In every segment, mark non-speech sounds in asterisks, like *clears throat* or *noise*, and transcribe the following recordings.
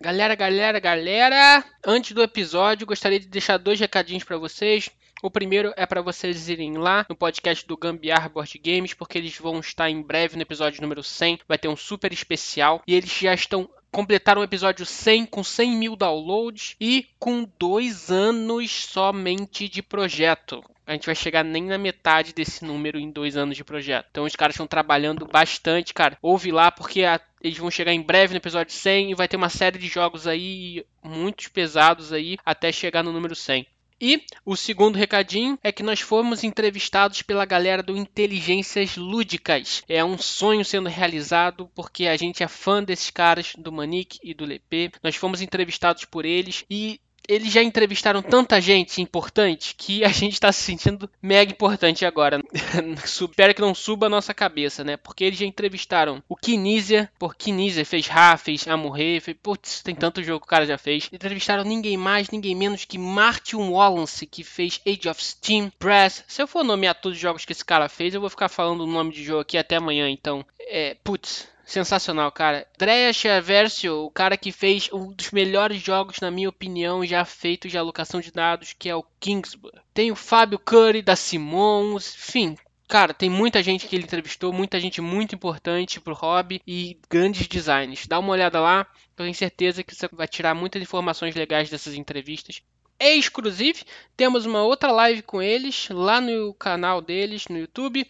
Galera, galera, galera, antes do episódio, gostaria de deixar dois recadinhos para vocês. O primeiro é para vocês irem lá no podcast do Gambiar Board Games, porque eles vão estar em breve no episódio número 100. Vai ter um super especial e eles já estão completaram o episódio 100 com 100 mil downloads e com dois anos somente de projeto. A gente vai chegar nem na metade desse número em dois anos de projeto. Então os caras estão trabalhando bastante, cara. Ouve lá porque a, eles vão chegar em breve no episódio 100 e vai ter uma série de jogos aí, muitos pesados aí, até chegar no número 100. E o segundo recadinho é que nós fomos entrevistados pela galera do Inteligências Lúdicas. É um sonho sendo realizado porque a gente é fã desses caras, do Manique e do Lepê. Nós fomos entrevistados por eles e eles já entrevistaram tanta gente importante que a gente está se sentindo mega importante agora. *laughs* Espero que não suba a nossa cabeça, né? Porque eles já entrevistaram o Kinesia, por Kinesia fez Ra, fez Amorre, fez... Putz, tem tanto jogo que o cara já fez. Entrevistaram ninguém mais, ninguém menos que Martin Wallace, que fez Age of Steam, Press. Se eu for nomear todos os jogos que esse cara fez, eu vou ficar falando o nome de jogo aqui até amanhã, então... É, putz, sensacional, cara. Andrea Versio, o cara que fez um dos melhores jogos, na minha opinião, já feitos de alocação de dados, que é o Kingsburg. Tem o Fábio Curry, da Simons, enfim. Cara, tem muita gente que ele entrevistou, muita gente muito importante pro hobby e grandes designs. Dá uma olhada lá, eu tenho certeza que você vai tirar muitas informações legais dessas entrevistas exclusive. Temos uma outra live com eles lá no canal deles no YouTube.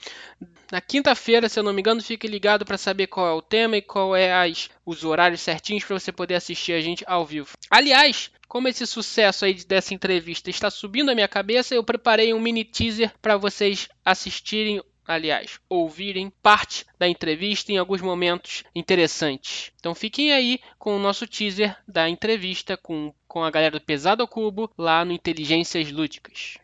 Na quinta-feira, se eu não me engano, fique ligado para saber qual é o tema e qual é as, os horários certinhos para você poder assistir a gente ao vivo. Aliás, como esse sucesso aí dessa entrevista está subindo a minha cabeça, eu preparei um mini teaser para vocês assistirem aliás, ouvirem parte da entrevista em alguns momentos interessantes. Então fiquem aí com o nosso teaser da entrevista com, com a galera do Pesado ao Cubo lá no Inteligências Lúdicas.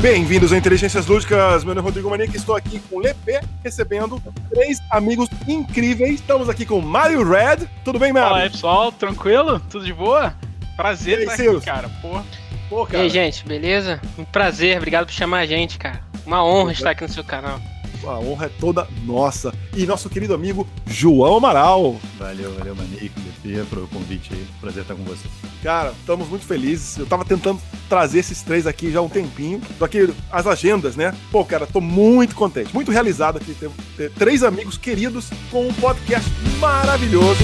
Bem-vindos a Inteligências Lúdicas, meu nome é Rodrigo Manique, estou aqui com o Lepê, recebendo três amigos incríveis. Estamos aqui com Mario Red, tudo bem, Mario? Fala pessoal, tranquilo? Tudo de boa? Prazer estar aqui, cara. Pô. Pô, cara. E aí, gente, beleza? Um prazer, obrigado por chamar a gente, cara. Uma honra estar aqui no seu canal. A honra é toda nossa. E nosso querido amigo João Amaral. Valeu, valeu, Manico, DP, pelo convite aí. Prazer estar com você. Cara, estamos muito felizes. Eu tava tentando trazer esses três aqui já há um tempinho. Aqui, as agendas, né? Pô, cara, tô muito contente, muito realizado aqui ter, ter três amigos queridos com um podcast maravilhoso.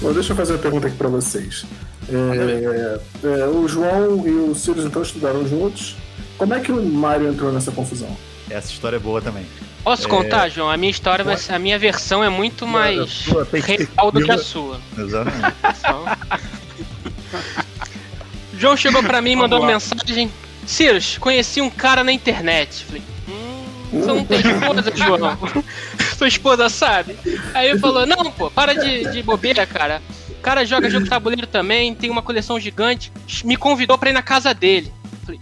Bom, deixa eu fazer uma pergunta aqui para vocês. É, é, o João e o Sirius então estudaram juntos. Como é que o Mario entrou nessa confusão? Essa história é boa também. Posso é... contar, João? A minha história, vai ser, a minha versão é muito mais real do que a sua. Exatamente. João chegou para mim e mandou uma mensagem. Sirius, conheci um cara na internet. Falei, você não tem esposa, João? *laughs* Sua esposa sabe? Aí ele falou, não, pô, para de, de bobeira, cara. O cara joga jogo de tabuleiro também, tem uma coleção gigante. Me convidou pra ir na casa dele. Falei,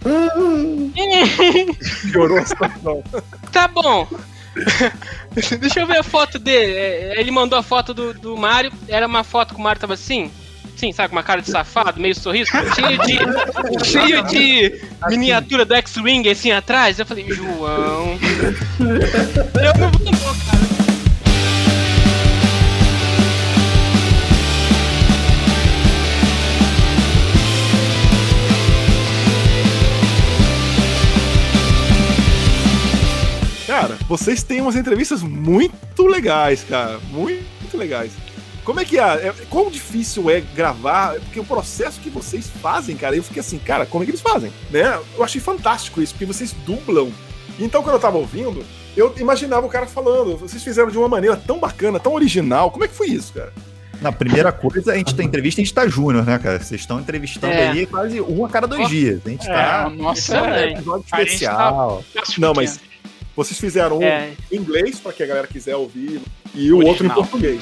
Piorou a situação. Tá bom. *laughs* Deixa eu ver a foto dele. É, ele mandou a foto do, do Mario. Era uma foto que o Mario tava assim. Sim, sabe, com uma cara de safado, meio sorriso, cheio de. cheio de miniatura do X-Wing assim atrás. Eu falei, João. eu não vou, cara. Cara, vocês têm umas entrevistas muito legais, cara. Muito legais. Como é que é? é? Quão difícil é gravar? Porque o processo que vocês fazem, cara, eu fiquei assim, cara, como é que eles fazem? Né? Eu achei fantástico isso, porque vocês dublam. Então, quando eu tava ouvindo, eu imaginava o cara falando. Vocês fizeram de uma maneira tão bacana, tão original. Como é que foi isso, cara? Na primeira coisa, a gente tem entrevista, a gente tá júnior, né, cara? Vocês estão entrevistando é. aí quase um a cada dois dias. A gente é, tá. Nossa, é um episódio especial. Tá... Não, mas vocês fizeram um é. em inglês, para que a galera quiser ouvir, e o Original. outro em português.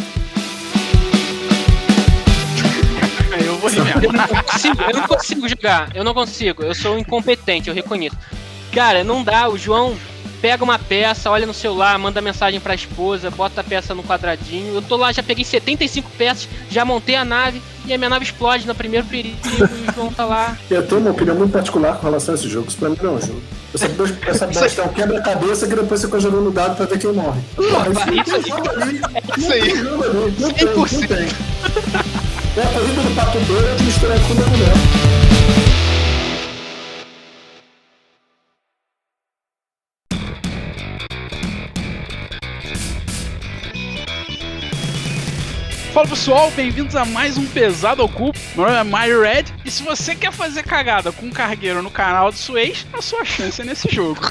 Eu vou eu não, consigo, eu não consigo jogar, eu não consigo, eu sou incompetente, eu reconheço. Cara, não dá, o João pega uma peça, olha no celular, manda mensagem pra esposa, bota a peça no quadradinho. Eu tô lá, já peguei 75 peças, já montei a nave e a minha nave explode no primeiro perigo e o João tá lá. Eu tenho uma opinião muito particular com relação a esse jogo. Isso pra mim não é um jogo. Essa, essa bosta é um quebra-cabeça que depois você congelou no dado pra ver quem morre. Porra, isso, Isso aí. Isso aí. Não tem, não tem. Não tem. É a do pato com mulher. Fala pessoal, bem-vindos a mais um Pesado ao Cubo. Meu nome é Mario Red e se você quer fazer cagada com um cargueiro no canal do Suez, a sua chance é nesse jogo.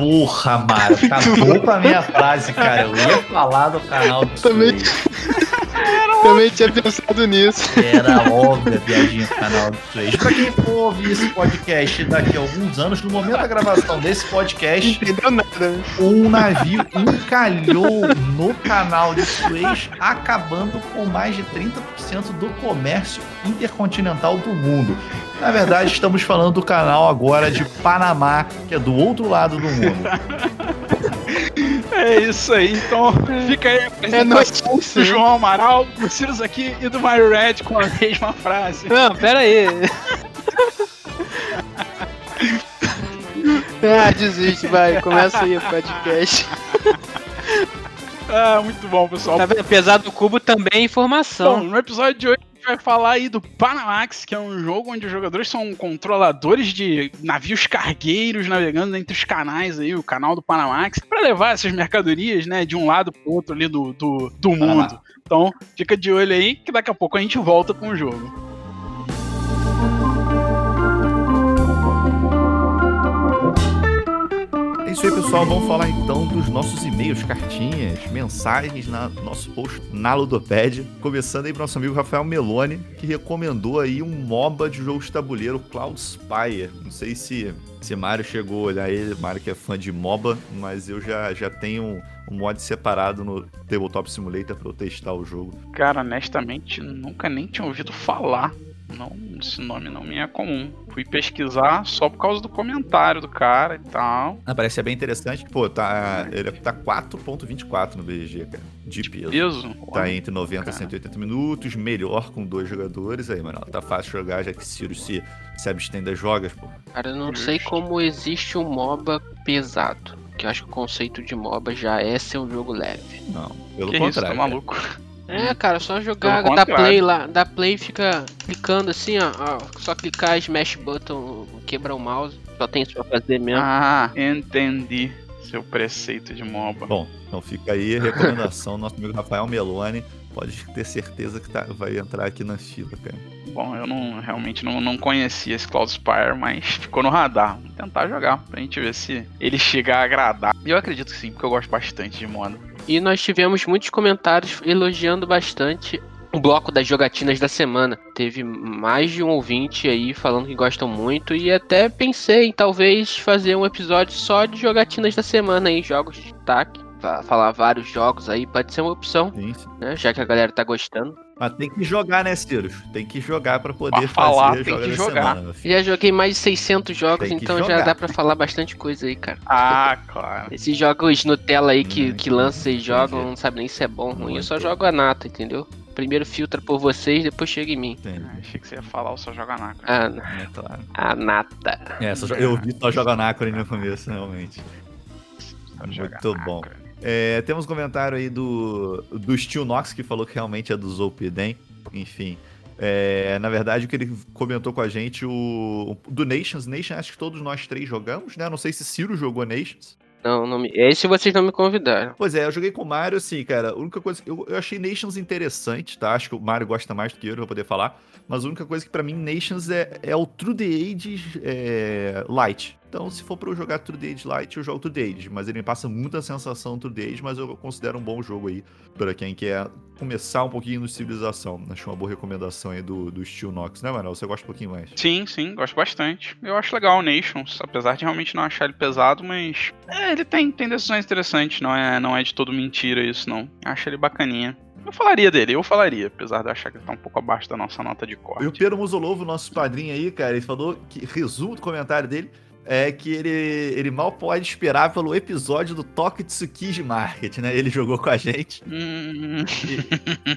Porra, Mário, acabou com a minha frase, cara. Eu ia falar do canal do Também, *laughs* também tinha pensado nisso. Era óbvio a piadinha do canal do Suez. Pra quem for ouvir esse podcast daqui a alguns anos, no momento da gravação desse podcast, Entendeu nada, um navio encalhou no canal de Suez, acabando com mais de 30% do comércio intercontinental do mundo. Na verdade, estamos falando do canal agora de Panamá, que é do outro lado do mundo. É isso aí, então fica aí a É apresentação notícia. do João Amaral, do Sirius aqui e do Mario Red com a mesma frase. Não, pera aí. ah, desiste, vai. Começa aí o podcast. Ah, muito bom, pessoal. Tá vendo? Apesar do cubo também é informação. Bom, no episódio de hoje gente vai falar aí do Panamax, que é um jogo onde os jogadores são controladores de navios cargueiros navegando entre os canais aí, o canal do Panamax, para levar essas mercadorias, né, de um lado pro outro ali do, do, do mundo. Então, fica de olho aí que daqui a pouco a gente volta com o jogo. Isso aí, pessoal. Vamos falar então dos nossos e-mails, cartinhas, mensagens na nosso post na Ludopédia. Começando aí pro nosso amigo Rafael Meloni, que recomendou aí um MOBA de jogo de tabuleiro, Cloud Spire. Não sei se se Mário chegou a olhar ele, Mário que é fã de MOBA, mas eu já, já tenho um, um mod separado no Tabletop Simulator para eu testar o jogo. Cara, honestamente, nunca nem tinha ouvido falar. Não, esse nome não me é comum. Fui pesquisar só por causa do comentário do cara e tal. Ah, parece ser bem interessante. Pô, tá, ele tá 4.24 no BG, cara, de peso. Peso? Tá entre 90 cara. e 180 minutos, melhor com dois jogadores aí, mano. Tá fácil jogar, já que Ciro se, se abstém das jogas, pô. Cara, eu não Justo. sei como existe um MOBA pesado. Que eu acho que o conceito de MOBA já é ser um jogo leve. Não, pelo que isso, contrário. tá cara. maluco? É, cara, só jogar, contrário. play lá, dá play fica clicando assim, ó, ó, Só clicar, smash button, quebra o mouse. Só tem isso pra fazer mesmo. Ah, entendi seu preceito de MOBA. Bom, então fica aí a recomendação do nosso amigo Rafael Meloni. Pode ter certeza que tá, vai entrar aqui na fila, cara. Bom, eu não realmente não, não conhecia esse Cloud Spire, mas ficou no radar. Vou tentar jogar pra gente ver se ele chega a agradar. E eu acredito que sim, porque eu gosto bastante de moda. E nós tivemos muitos comentários elogiando bastante o bloco das jogatinas da semana. Teve mais de um ouvinte aí falando que gostam muito e até pensei em talvez fazer um episódio só de jogatinas da semana aí, jogos de destaque. Fa- Falar vários jogos aí, pode ser uma opção, né? Já que a galera tá gostando. Mas tem que jogar, né, Ciro? Tem que jogar pra poder Pra falar, fazer tem joga que jogar. semana. Já joguei mais de 600 jogos, então já jogar. dá pra falar bastante coisa aí, cara. Ah, claro. Esses jogos Nutella aí que, Hum, que lançam e jogam, não sabe nem se é bom ou ruim. Eu só jogo a nata, entendeu? Primeiro filtra por vocês, depois chega em mim. Entendi. Ah, Achei que você ia falar o só joga na A, É claro. a nata. É, só, jo- eu vi só jogar Nacre no começo, realmente. Muito bom. É, temos um comentário aí do, do Steel Nox que falou que realmente é do Zolpiden. Enfim. É, na verdade, o que ele comentou com a gente, o do Nations. Nations, acho que todos nós três jogamos, né? Não sei se Ciro jogou Nations. Não, não me... Esse vocês não me convidaram. Pois é, eu joguei com o Mario, assim, cara. A única coisa que eu, eu achei Nations interessante, tá? Acho que o Mario gosta mais do que eu, eu vou poder falar. Mas a única coisa que pra mim Nations é, é o True the Age é, Light. Então, se for pra eu jogar True Age Light, eu jogo True Age. Mas ele me passa muita sensação True Age, mas eu considero um bom jogo aí pra quem quer começar um pouquinho no Civilização. Acho uma boa recomendação aí do, do Steel Nox, né, Manuel? Você gosta um pouquinho mais? Sim, sim, gosto bastante. Eu acho legal o Nations, apesar de realmente não achar ele pesado, mas é, ele tem, tem decisões interessantes, não é, não é de todo mentira isso, não. Acho ele bacaninha. Eu falaria dele, eu falaria, apesar de achar que ele tá um pouco abaixo da nossa nota de corte. E o Pedro Musolovo, nosso padrinho aí, cara, ele falou que, resumo do comentário dele, é que ele, ele mal pode esperar pelo episódio do Toque Tsukiji Market, né? Ele jogou com a gente. Hum,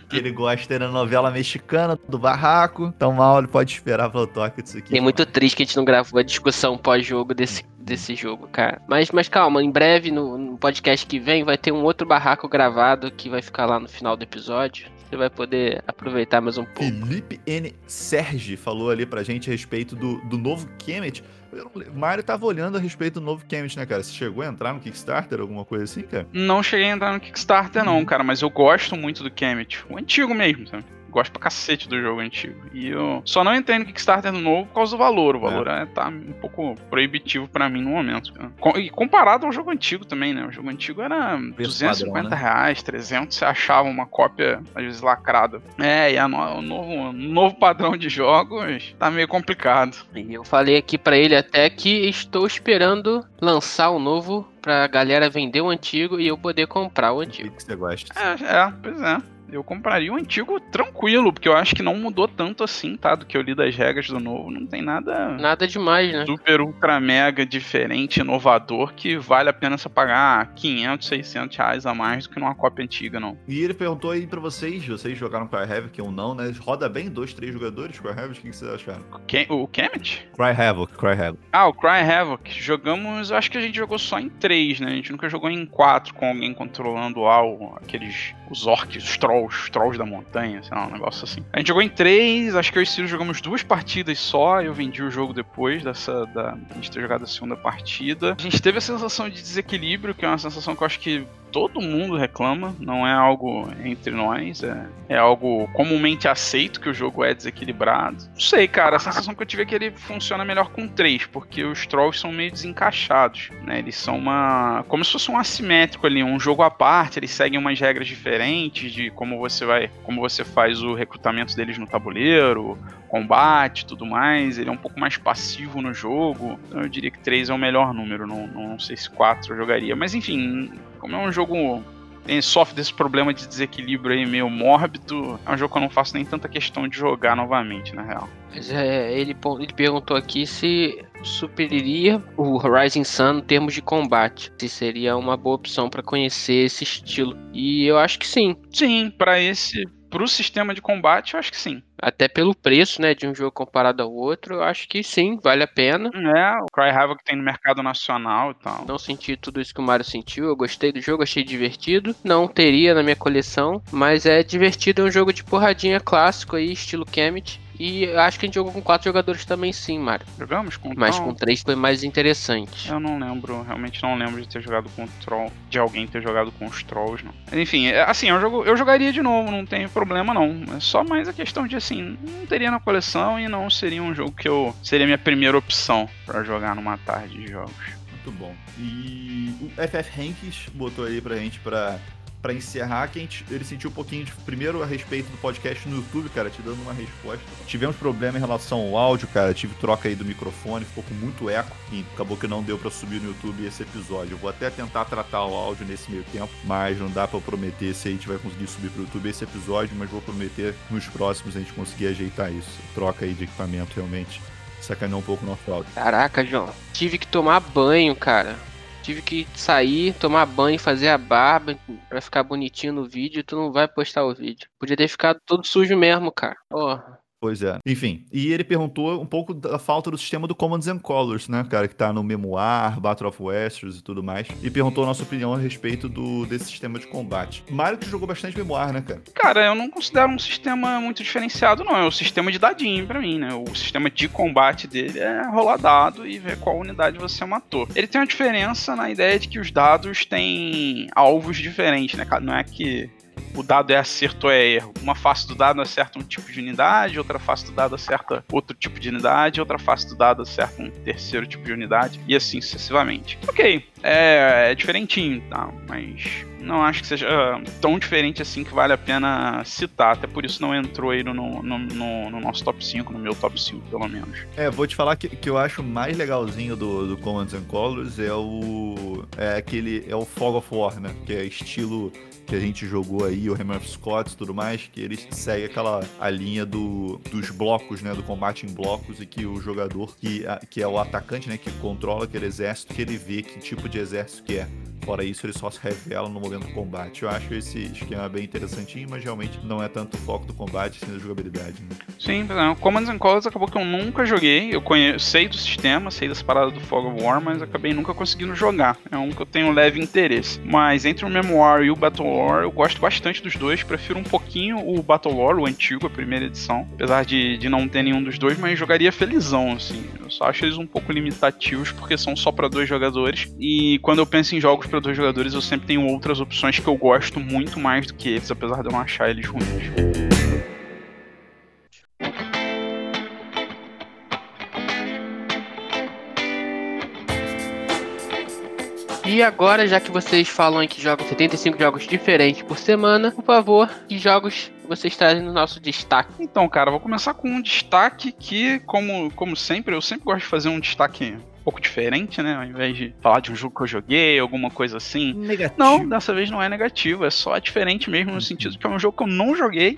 que ele gosta da novela mexicana do barraco. Então mal ele pode esperar pelo Toque Tsukiji É muito triste que a gente não gravou a discussão pós-jogo desse, desse jogo, cara. Mas, mas calma, em breve, no, no podcast que vem, vai ter um outro barraco gravado que vai ficar lá no final do episódio. Você vai poder aproveitar mais um pouco. Felipe N. Sergi falou ali pra gente a respeito do, do novo Kemet. Eu não lembro. O Mário tava olhando a respeito do novo Kemet, né, cara? Você chegou a entrar no Kickstarter, alguma coisa assim, cara? não cheguei a entrar no Kickstarter, não, cara, mas eu gosto muito do Kemet. O antigo mesmo, sabe? Gosto pra cacete do jogo antigo. E eu só não entrei no Kickstarter do novo por causa do valor. O valor é. tá um pouco proibitivo pra mim no momento. E comparado ao jogo antigo também, né? O jogo antigo era 250 padrão, né? reais, 300, você achava uma cópia, às vezes, lacrada. É, e a no- o novo, o novo padrão de jogos tá meio complicado. E eu falei aqui pra ele até que estou esperando lançar o novo pra galera vender o antigo e eu poder comprar o O antigo. que você gosta? É, é, pois é. Eu compraria o antigo tranquilo, porque eu acho que não mudou tanto assim, tá? Do que eu li das regras do novo. Não tem nada Nada demais, né? super, ultra, mega diferente, inovador, que vale a pena você pagar 500, 600 reais a mais do que numa cópia antiga, não. E ele perguntou aí pra vocês, vocês jogaram Cry Havoc ou não, né? Roda bem dois, três jogadores Cry Havoc? O que vocês acharam? Quem- o Kemet? Cry Havoc, Cry Havoc. Ah, o Cry Havoc. Jogamos, eu acho que a gente jogou só em três, né? A gente nunca jogou em quatro com alguém controlando lá o- aqueles. os orcs, os trolls, os trolls da montanha, sei lá, um negócio assim. A gente jogou em três, acho que eu e o Ciro jogamos duas partidas só. Eu vendi o jogo depois dessa. Da, a gente ter jogado a segunda partida. A gente teve a sensação de desequilíbrio, que é uma sensação que eu acho que todo mundo reclama, não é algo entre nós, é, é algo comumente aceito que o jogo é desequilibrado. Não sei, cara, a sensação que eu tive é que ele funciona melhor com três, porque os trolls são meio desencaixados, né? Eles são uma. como se fosse um assimétrico ali, um jogo à parte, eles seguem umas regras diferentes de como você vai. como você faz o recrutamento deles no tabuleiro, combate tudo mais. Ele é um pouco mais passivo no jogo. Então eu diria que 3 é o melhor número. Não, não sei se 4 eu jogaria. Mas enfim, como é um jogo. Tem, sofre desse problema de desequilíbrio aí meio mórbido. É um jogo que eu não faço nem tanta questão de jogar novamente, na real. Mas é, ele, ele perguntou aqui se superiria o Rising Sun em termos de combate. Se seria uma boa opção pra conhecer esse estilo. E eu acho que sim. Sim, pra esse. Pro sistema de combate, eu acho que sim. Até pelo preço, né, de um jogo comparado ao outro, eu acho que sim, vale a pena. É, o Cry Havoc tem no mercado nacional e tal. Não senti tudo isso que o Mario sentiu. Eu gostei do jogo, achei divertido. Não teria na minha coleção, mas é divertido. É um jogo de porradinha clássico aí, estilo Kemet. E eu acho que a gente jogou com quatro jogadores também, sim, Mario. Jogamos com Mas com três foi mais interessante. Eu não lembro, realmente não lembro de ter jogado com Troll, de alguém ter jogado com os Trolls, não. Enfim, é, assim, eu, jogo, eu jogaria de novo, não tem problema não. É só mais a questão de, assim, não teria na coleção e não seria um jogo que eu... Seria minha primeira opção pra jogar numa tarde de jogos. Muito bom. E o FF Hanks botou aí pra gente pra, pra encerrar, que gente, ele sentiu um pouquinho de, primeiro a respeito do podcast no YouTube, cara, te dando uma resposta. Tivemos problema em relação ao áudio, cara, tive troca aí do microfone, ficou com muito eco e acabou que não deu pra subir no YouTube esse episódio. Eu vou até tentar tratar o áudio nesse meio tempo, mas não dá eu prometer se a gente vai conseguir subir pro YouTube esse episódio, mas vou prometer nos próximos a gente conseguir ajeitar isso. Troca aí de equipamento realmente sacaneou um pouco o nosso áudio. Caraca, João. Tive que tomar banho, cara. Tive que sair, tomar banho, fazer a barba pra ficar bonitinho no vídeo. Tu não vai postar o vídeo. Podia ter ficado todo sujo mesmo, cara. Porra. Pois é. Enfim, e ele perguntou um pouco da falta do sistema do Commands and Colors, né, cara, que tá no Memoir, Battle of Westeros e tudo mais. E perguntou a nossa opinião a respeito do, desse sistema de combate. Mario que jogou bastante Memoir, né, cara? Cara, eu não considero um sistema muito diferenciado, não. É o sistema de dadinho pra mim, né? O sistema de combate dele é rolar dado e ver qual unidade você matou. Ele tem uma diferença na ideia de que os dados têm alvos diferentes, né, cara? Não é que o dado é acerto ou é erro. Uma face do dado acerta um tipo de unidade, outra face do dado acerta outro tipo de unidade, outra face do dado acerta um terceiro tipo de unidade, e assim sucessivamente. Ok, é, é diferentinho, tá? Mas não acho que seja ah, tão diferente assim que vale a pena citar. Até por isso não entrou aí no, no, no- no nosso top 5, no meu top 5, pelo menos. É, vou te falar que, que eu acho mais legalzinho do, do Commands and Colors é o. É aquele. É o Fog of War, né? Que é estilo que a gente jogou aí, o Hammer of Scots e tudo mais, que ele segue aquela a linha do, dos blocos, né? Do combate em blocos e que o jogador, que, a- que é o atacante, né? Que controla aquele exército, que ele vê que tipo de exército que é. Fora isso, ele só se revela no momento do combate. Eu acho esse esquema bem interessantinho, mas realmente não é tanto o foco do combate, sim da jogabilidade. Né? Sim, por exemplo, Commands and Colors acabou que eu nunca joguei. Eu conheço, sei do sistema, sei das paradas do Fog of War, mas acabei nunca conseguindo jogar. É um que eu tenho leve interesse. Mas entre o Memoir e o Battle Eu gosto bastante dos dois. Prefiro um pouquinho o Battle War, o antigo, a primeira edição. Apesar de, de não ter nenhum dos dois, mas jogaria felizão, assim. Eu só acho eles um pouco limitativos, porque são só pra dois jogadores. E quando eu penso em jogos pra dois jogadores, eu sempre tenho outras opções que eu gosto muito mais do que eles, apesar de eu não achar eles ruins. E agora, já que vocês falam que jogam 75 jogos diferentes por semana, por favor, que jogos vocês trazem no nosso destaque? Então, cara, vou começar com um destaque que, como, como sempre, eu sempre gosto de fazer um destaque pouco diferente, né? Ao invés de falar de um jogo que eu joguei, alguma coisa assim. Negativo. Não, dessa vez não é negativo, é só diferente mesmo no sentido que é um jogo que eu não joguei,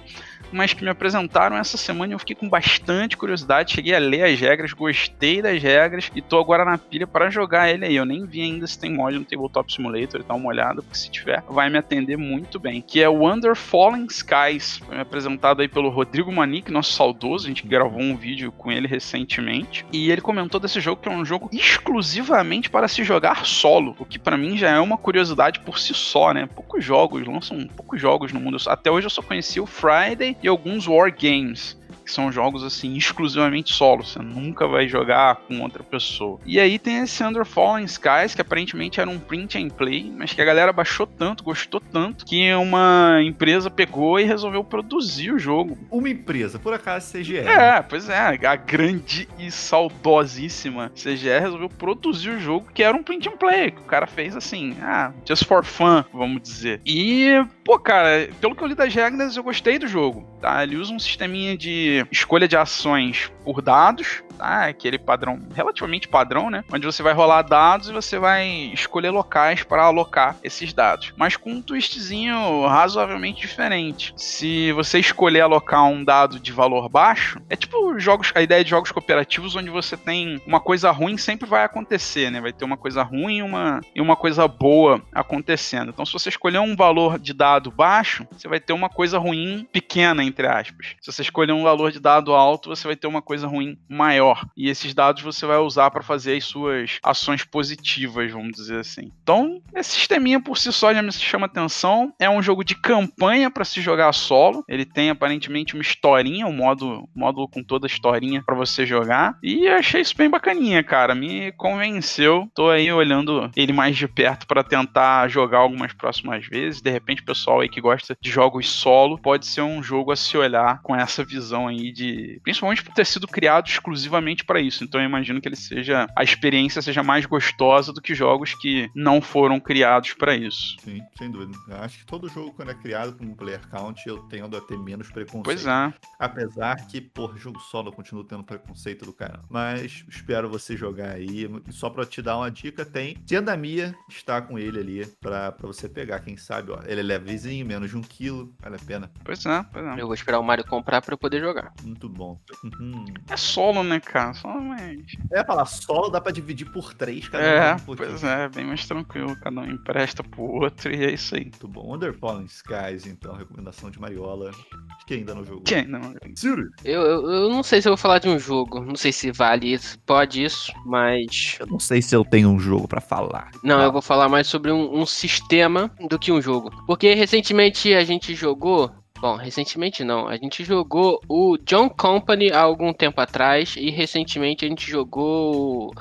mas que me apresentaram essa semana e eu fiquei com bastante curiosidade. Cheguei a ler as regras, gostei das regras e tô agora na pilha para jogar ele aí. Eu nem vi ainda se tem mod no Tabletop Simulator, dá uma olhada, porque se tiver, vai me atender muito bem. Que é o Under Falling Skies. Foi apresentado aí pelo Rodrigo Manique, nosso saudoso. A gente gravou um vídeo com ele recentemente. E ele comentou desse jogo que é um jogo exclusivamente para se jogar solo, o que para mim já é uma curiosidade por si só, né? Poucos jogos, lançam poucos jogos no mundo. Até hoje eu só conheci o Friday e alguns War Games. Que são jogos assim, exclusivamente solo. Você nunca vai jogar com outra pessoa. E aí tem esse Under Fallen Skies, que aparentemente era um print and play, mas que a galera baixou tanto, gostou tanto, que uma empresa pegou e resolveu produzir o jogo. Uma empresa, por acaso CGE. É, pois é, a grande e saudosíssima CGE resolveu produzir o jogo que era um print and play, que o cara fez assim, ah, just for fun, vamos dizer. E, pô, cara, pelo que eu li das regras, eu gostei do jogo, tá? Ele usa um sisteminha de escolha de ações por dados, tá? Aquele padrão, relativamente padrão, né? Onde você vai rolar dados e você vai escolher locais para alocar esses dados, mas com um twistzinho razoavelmente diferente. Se você escolher alocar um dado de valor baixo, é tipo jogos, a ideia de jogos cooperativos onde você tem uma coisa ruim sempre vai acontecer, né? Vai ter uma coisa ruim uma, e uma coisa boa acontecendo. Então, se você escolher um valor de dado baixo, você vai ter uma coisa ruim pequena, entre aspas. Se você escolher um valor de dado alto, você vai ter uma coisa ruim maior. E esses dados você vai usar para fazer as suas ações positivas, vamos dizer assim. Então, esse sisteminha por si só já me chama atenção. É um jogo de campanha para se jogar solo. Ele tem aparentemente uma historinha, um modo, módulo com toda a historinha para você jogar. E achei isso bem bacaninha, cara. Me convenceu. Tô aí olhando ele mais de perto para tentar jogar algumas próximas vezes. De repente, o pessoal aí que gosta de jogos solo pode ser um jogo a se olhar com essa visão aí de, principalmente por ter sido criado exclusivamente para isso. Então eu imagino que ele seja a experiência seja mais gostosa do que jogos que não foram criados para isso. Sim, sem dúvida. Eu acho que todo jogo, quando é criado com um player count, eu tendo a ter menos preconceito. Pois é. Apesar que, por jogo solo eu continuo tendo preconceito do cara. Mas espero você jogar aí. Só pra te dar uma dica, tem Tiandamia está com ele ali pra, pra você pegar. Quem sabe, ó. Ele é levezinho, menos de um quilo. Vale a pena. Pois é, pois é. Eu vou esperar o Mario comprar pra eu poder jogar. Muito bom. Uhum. É solo, né, cara? Mais. É, falar solo dá pra dividir por três, cada É, um pois é, bem mais tranquilo. Cada um empresta pro outro e é isso aí. Muito bom. Under Fallen Skies, então, recomendação de Mariola. Acho que ainda não jogou. Que ainda não. Siri. Eu, eu, eu não sei se eu vou falar de um jogo. Não sei se vale isso. Pode isso, mas. Eu não sei se eu tenho um jogo pra falar. Não, Ah. eu vou falar mais sobre um, um sistema do que um jogo. Porque recentemente a gente jogou. Bom, recentemente não. A gente jogou o John Company há algum tempo atrás. E recentemente a gente jogou o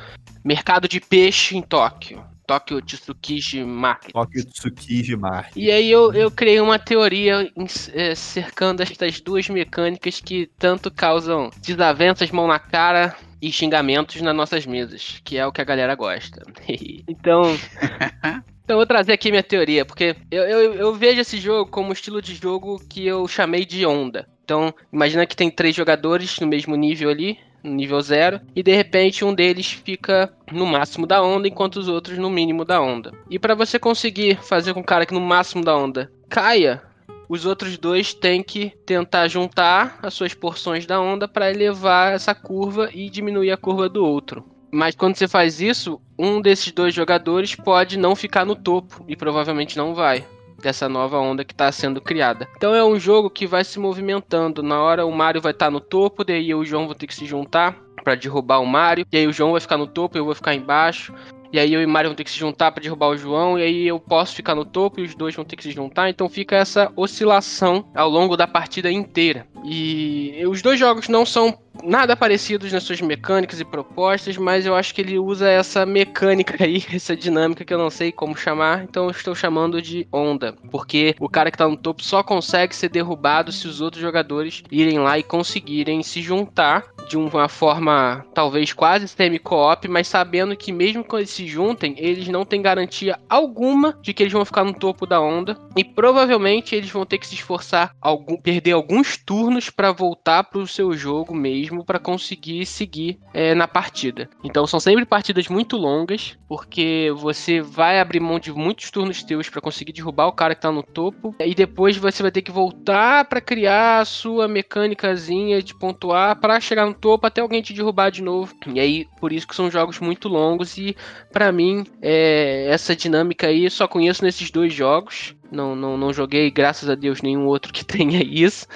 Mercado de Peixe em Tóquio. Tóquio Tsukiji Market. Tokyo Tsukiji Mar. E aí eu, eu criei uma teoria em- eh, cercando estas duas mecânicas que tanto causam desavenças, mão na cara e xingamentos nas nossas mesas, que é o que a galera gosta. *laughs* então, *laughs* Então eu vou trazer aqui minha teoria, porque eu, eu, eu vejo esse jogo como um estilo de jogo que eu chamei de onda. Então, imagina que tem três jogadores no mesmo nível ali, no nível zero, e de repente um deles fica no máximo da onda, enquanto os outros no mínimo da onda. E para você conseguir fazer com o cara que no máximo da onda caia, os outros dois têm que tentar juntar as suas porções da onda para elevar essa curva e diminuir a curva do outro. Mas quando você faz isso, um desses dois jogadores pode não ficar no topo e provavelmente não vai dessa nova onda que está sendo criada. Então é um jogo que vai se movimentando. Na hora o Mario vai estar tá no topo, daí eu e o João vão ter que se juntar para derrubar o Mario. E aí o João vai ficar no topo, eu vou ficar embaixo. E aí eu e o Mario vão ter que se juntar para derrubar o João. E aí eu posso ficar no topo e os dois vão ter que se juntar. Então fica essa oscilação ao longo da partida inteira. E os dois jogos não são nada parecidos nas suas mecânicas e propostas, mas eu acho que ele usa essa mecânica aí, *laughs* essa dinâmica que eu não sei como chamar, então eu estou chamando de onda, porque o cara que tá no topo só consegue ser derrubado se os outros jogadores irem lá e conseguirem se juntar de uma forma talvez quase semi-co-op, mas sabendo que mesmo quando eles se juntem, eles não têm garantia alguma de que eles vão ficar no topo da onda e provavelmente eles vão ter que se esforçar, algum, perder alguns turnos para voltar para o seu jogo mesmo para conseguir seguir é, na partida. Então são sempre partidas muito longas, porque você vai abrir mão de muitos turnos teus para conseguir derrubar o cara que tá no topo e depois você vai ter que voltar para criar a sua mecânicazinha de pontuar para chegar no topo até alguém te derrubar de novo. E aí, por isso que são jogos muito longos e para mim é, essa dinâmica aí só conheço nesses dois jogos. Não, não, não joguei, graças a Deus, nenhum outro que *laughs* tenha isso.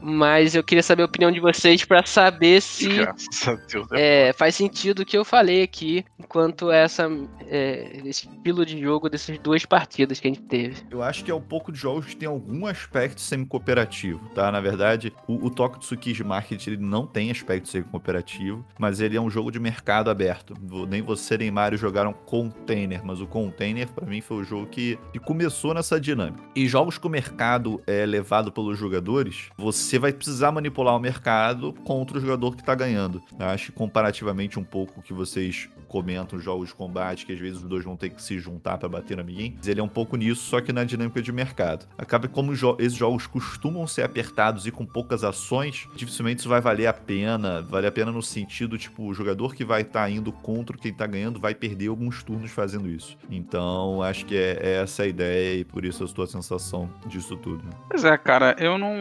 Mas eu queria saber a opinião de vocês para saber se Deus. né? é, faz sentido o que eu falei aqui, enquanto essa é, esse estilo de jogo dessas duas partidas que a gente teve. Eu acho que é um pouco de jogos que tem algum aspecto semi-cooperativo, tá? Na verdade, o, o Tokutsuki Market ele não tem aspecto semi-cooperativo, mas ele é um jogo de mercado aberto. Nem você nem Mario jogaram Container, mas o Container pra mim foi o jogo que, que começou nessa dinâmica. E jogos que o mercado é levado pelos jogadores, você vai precisar manipular o mercado contra o jogador que tá ganhando. Acho comparativamente um pouco que vocês comentam jogos de combate, que às vezes os dois vão ter que se juntar pra bater no amiguinho. Ele é um pouco nisso, só que na dinâmica de mercado. Acaba como jo- esses jogos costumam ser apertados e com poucas ações, dificilmente isso vai valer a pena. Vale a pena no sentido, tipo, o jogador que vai estar indo contra quem tá ganhando vai perder alguns turnos fazendo isso. Então, acho que é, é essa a ideia e por isso eu estou a sensação disso tudo. Pois é, cara, eu não.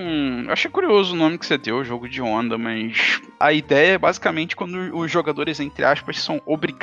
Eu achei curioso o nome que você deu, jogo de onda, mas a ideia é basicamente quando os jogadores, entre aspas, são obrigados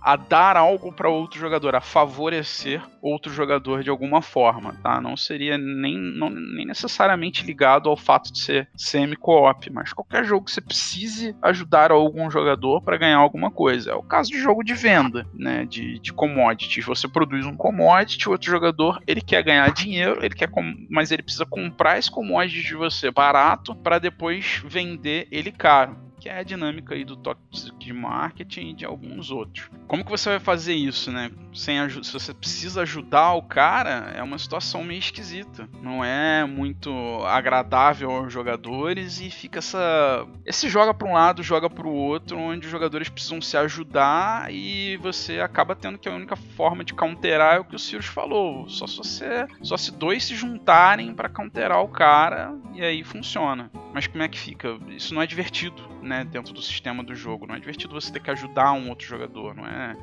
a dar algo para outro jogador, a favorecer outro jogador de alguma forma, tá? Não seria nem, não- nem necessariamente ligado ao fato de ser semi-co-op, mas qualquer jogo que você precise ajudar algum jogador para ganhar alguma coisa. É o caso de jogo de venda, né? De, de commodities. Você produz um commodity, outro jogador ele quer ganhar dinheiro, ele quer mas ele precisa comprar esse commodity de você barato para depois vender ele caro. Que é a dinâmica aí do toxic marketing e de alguns outros. Como que você vai fazer isso, né? Sem se você precisa ajudar o cara, é uma situação meio esquisita. Não é muito agradável aos jogadores e fica essa. Esse joga para um lado, joga para o outro, onde os jogadores precisam se ajudar e você acaba tendo que a única forma de counterar é o que o Sirius falou. Só se você. Só se dois se juntarem para counterar o cara e aí funciona. Mas como é que fica? Isso não é divertido, né? Dentro do sistema do jogo. Não é divertido você ter que ajudar um outro jogador, não é?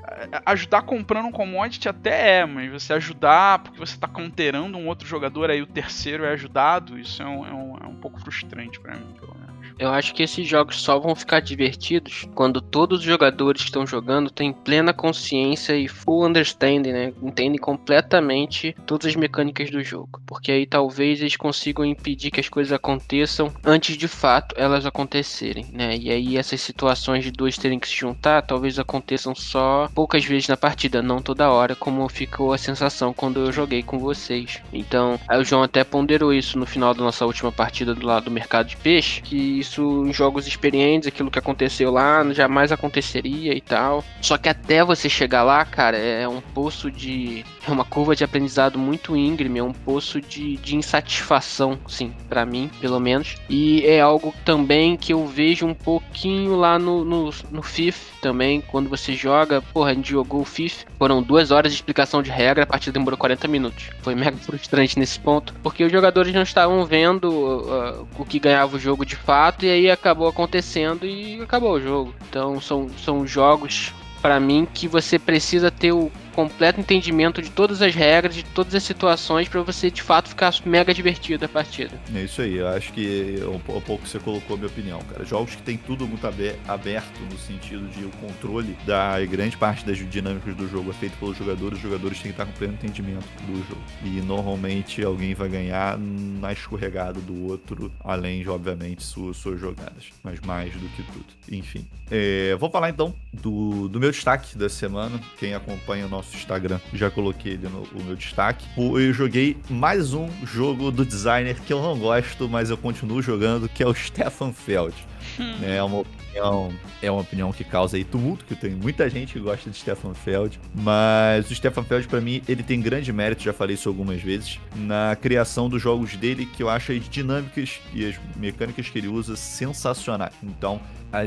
Ajudar comprando um commodity até é, mas você ajudar porque você tá counterando um outro jogador, aí o terceiro é ajudado, isso é um, é um, é um pouco frustrante pra mim, pelo menos. Eu acho que esses jogos só vão ficar divertidos quando todos os jogadores que estão jogando têm plena consciência e full understanding, né? Entendem completamente todas as mecânicas do jogo. Porque aí talvez eles consigam impedir que as coisas aconteçam antes de fato elas acontecerem, né? E aí essas situações de dois terem que se juntar talvez aconteçam só poucas vezes na partida, não toda hora, como ficou a sensação quando eu joguei com vocês. Então, o João até ponderou isso no final da nossa última partida do lado do mercado de peixe, que isso em jogos experientes, aquilo que aconteceu lá, jamais aconteceria e tal. Só que até você chegar lá, cara, é um poço de. É uma curva de aprendizado muito íngreme, é um poço de, de insatisfação, sim, para mim, pelo menos. E é algo também que eu vejo um pouquinho lá no, no, no FIF também, quando você joga. Porra, a gente jogou o FIF, foram duas horas de explicação de regra, a partida demorou 40 minutos. Foi mega *laughs* frustrante nesse ponto, porque os jogadores não estavam vendo uh, o que ganhava o jogo de fato, e aí acabou acontecendo e acabou o jogo. Então são, são jogos para mim que você precisa ter o completo entendimento de todas as regras, de todas as situações, para você de fato ficar mega divertido a partida. É isso aí, eu acho que um, um pouco você colocou a minha opinião, cara. Jogos que tem tudo muito aberto no sentido de o controle da grande parte das dinâmicas do jogo é feito pelos jogadores, os jogadores têm que estar com pleno entendimento do jogo. E normalmente alguém vai ganhar na escorregada do outro, além de, obviamente, suas, suas jogadas. Mas mais do que tudo. Enfim. É, vou falar então do, do meu destaque da semana. Quem acompanha o nosso nosso Instagram, já coloquei ele no, no meu destaque. Eu joguei mais um jogo do designer que eu não gosto, mas eu continuo jogando, que é o Stefan Feld. Hum. É uma opinião, é uma opinião que causa aí tumulto, que tem muita gente que gosta de Stefan Feld, mas o Stefan Feld para mim, ele tem grande mérito, já falei isso algumas vezes, na criação dos jogos dele, que eu acho as dinâmicas e as mecânicas que ele usa sensacionais. Então,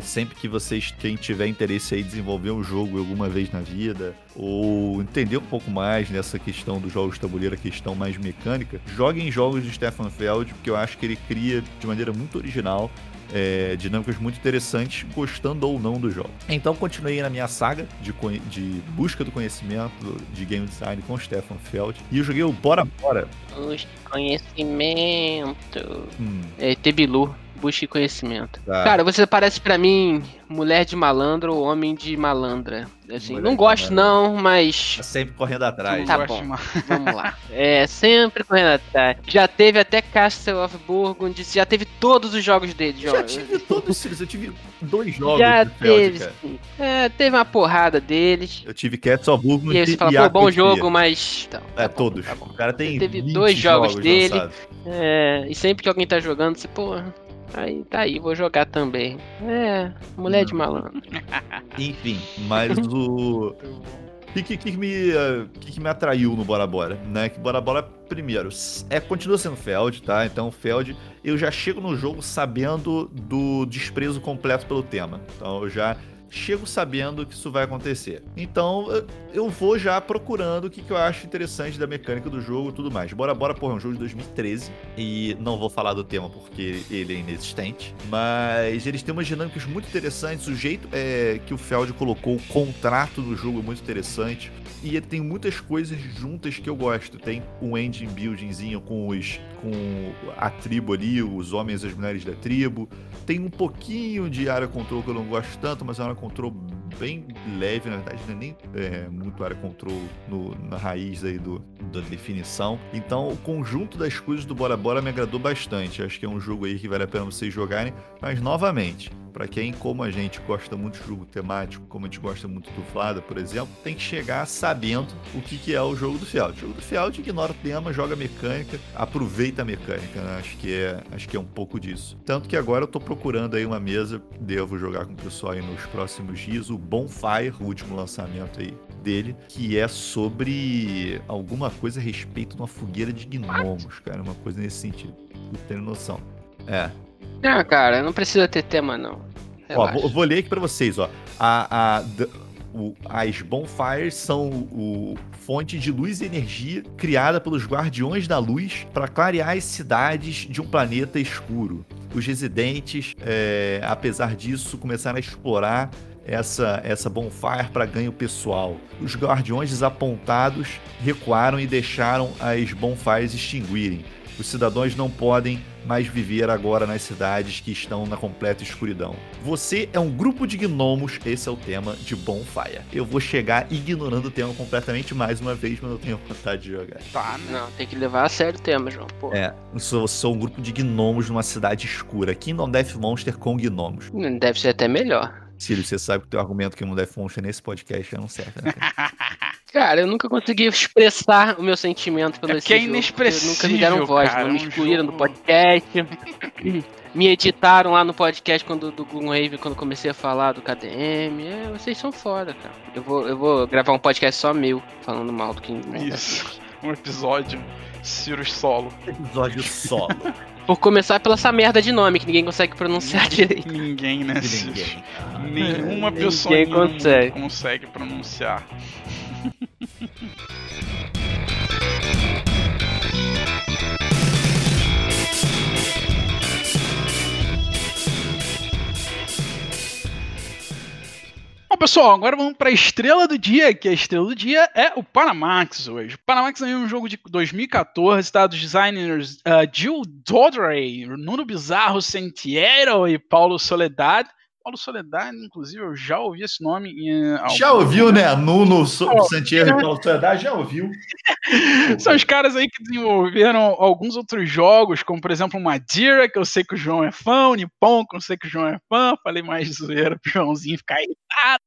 sempre que vocês, quem tiver interesse aí desenvolver um jogo alguma vez na vida, ou entender um pouco mais nessa questão dos jogos de tabuleiro, a questão mais mecânica, joguem jogos de Stefan Feld, porque eu acho que ele cria de maneira muito original é, dinâmicas muito interessantes, gostando ou não do jogo. Então continuei na minha saga de, de busca do conhecimento de game design com Stefan Feld e eu joguei o Bora Bora. Busca conhecimento. Hum. É Tebilu busque conhecimento. Tá. Cara, você parece para mim mulher de malandro ou homem de malandra. Assim, mulher não gosto não, mas... Tá sempre correndo atrás. Tá bom, *laughs* vamos lá. É, sempre correndo atrás. Já teve até Castle of Burgundy, já teve todos os jogos dele. Já tive todos eles, eu tive dois jogos Já teve, sim. É, teve uma porrada deles. Eu tive Castle of Burgundy e aí você fala, pô, bom jogo, mas... Então, tá é, bom, todos. Tá o cara tem Teve dois jogos, jogos dele. É, e sempre que alguém tá jogando, você, pô, Aí tá aí, vou jogar também. É, mulher de malandro. *laughs* Enfim, mas o. O que, que, que, me, uh, que, que me atraiu no Bora Bora? Né? Que Bora Bora, primeiro, é, continua sendo Feld, tá? Então, Feld, eu já chego no jogo sabendo do desprezo completo pelo tema. Então, eu já chego sabendo que isso vai acontecer. Então eu vou já procurando o que, que eu acho interessante da mecânica do jogo e tudo mais. Bora Bora, porra, é um jogo de 2013 e não vou falar do tema porque ele é inexistente, mas eles têm umas dinâmicas muito interessantes. O jeito é, que o Feld colocou o contrato do jogo é muito interessante e tem muitas coisas juntas que eu gosto. Tem um engine buildingzinho com os com a tribo ali, os homens e as mulheres da tribo. Tem um pouquinho de área control que eu não gosto tanto, mas é uma control bem leve, na verdade, não é nem é, muito área control no, na raiz aí do, da definição. Então, o conjunto das coisas do Bora Bora me agradou bastante. Acho que é um jogo aí que vale a pena vocês jogarem, mas novamente, para quem, como a gente, gosta muito de jogo temático, como a gente gosta muito do Flada, por exemplo, tem que chegar sabendo o que, que é o jogo do Field. O jogo do Field ignora o tema, joga mecânica, aproveita a mecânica, né? Acho que é, acho que é um pouco disso. Tanto que agora eu tô procurando aí uma mesa, devo jogar com o pessoal aí nos próximos dias, o Bonfire, o último lançamento aí dele, que é sobre alguma coisa a respeito de uma fogueira de gnomos, cara, uma coisa nesse sentido. Não tenho noção. É, não, cara, não precisa ter tema, não. Ó, vou, vou, ler aqui pra vocês, ó. A, a, o, as bonfires são o fonte de luz e energia criada pelos guardiões da luz para clarear as cidades de um planeta escuro. Os residentes, é, apesar disso, começaram a explorar essa, essa bonfire para ganho pessoal. Os guardiões desapontados recuaram e deixaram as bonfires extinguirem. Os cidadãos não podem mais viver agora nas cidades que estão na completa escuridão. Você é um grupo de gnomos, esse é o tema de Bonfire. Eu vou chegar ignorando o tema completamente mais uma vez, mas eu tenho vontade de jogar. Tá, né? não, tem que levar a sério o tema, João. Pô. É, eu sou, sou um grupo de gnomos numa cidade escura. Kingdom Death Monster com gnomos. Deve ser até melhor. Cílio, você sabe que o teu argumento que não Death Monster nesse podcast é não serve, né? *laughs* Cara, eu nunca consegui expressar o meu sentimento pelo É esse é inexpressível, Nunca me deram voz, cara, não me é um excluíram jogo- no podcast. *clears throat* me editaram lá no podcast quando, do Gloomhaven quando comecei a falar do KDM. É, vocês são foda, cara. Eu vou, eu vou gravar um podcast só meu, falando mal do King Isso. Um episódio. Cirus solo. Episódio solo. *laughs* Por começar pela essa merda de nome que ninguém consegue pronunciar direito. Ninguém, né? Ninguém. Nenhuma Ninguém pessoa consegue. consegue pronunciar. *laughs* pessoal, agora vamos para a estrela do dia, que a estrela do dia é o Panamax hoje. O Panamax é um jogo de 2014, tá? Dos designers uh, Jill Dodray, Nuno Bizarro Sentiero e Paulo Soledad. Paulo Soledad, inclusive, eu já ouvi esse nome em. Já algum ouviu, momento. né? Nuno so Santiago e Paulo Soledad, já ouviu. *laughs* São os caras aí que desenvolveram alguns outros jogos, como por exemplo Madeira, que eu sei que o João é fã, o Nippon, que eu sei que o João é fã. Falei mais de zoeira pro Joãozinho ficar irritado.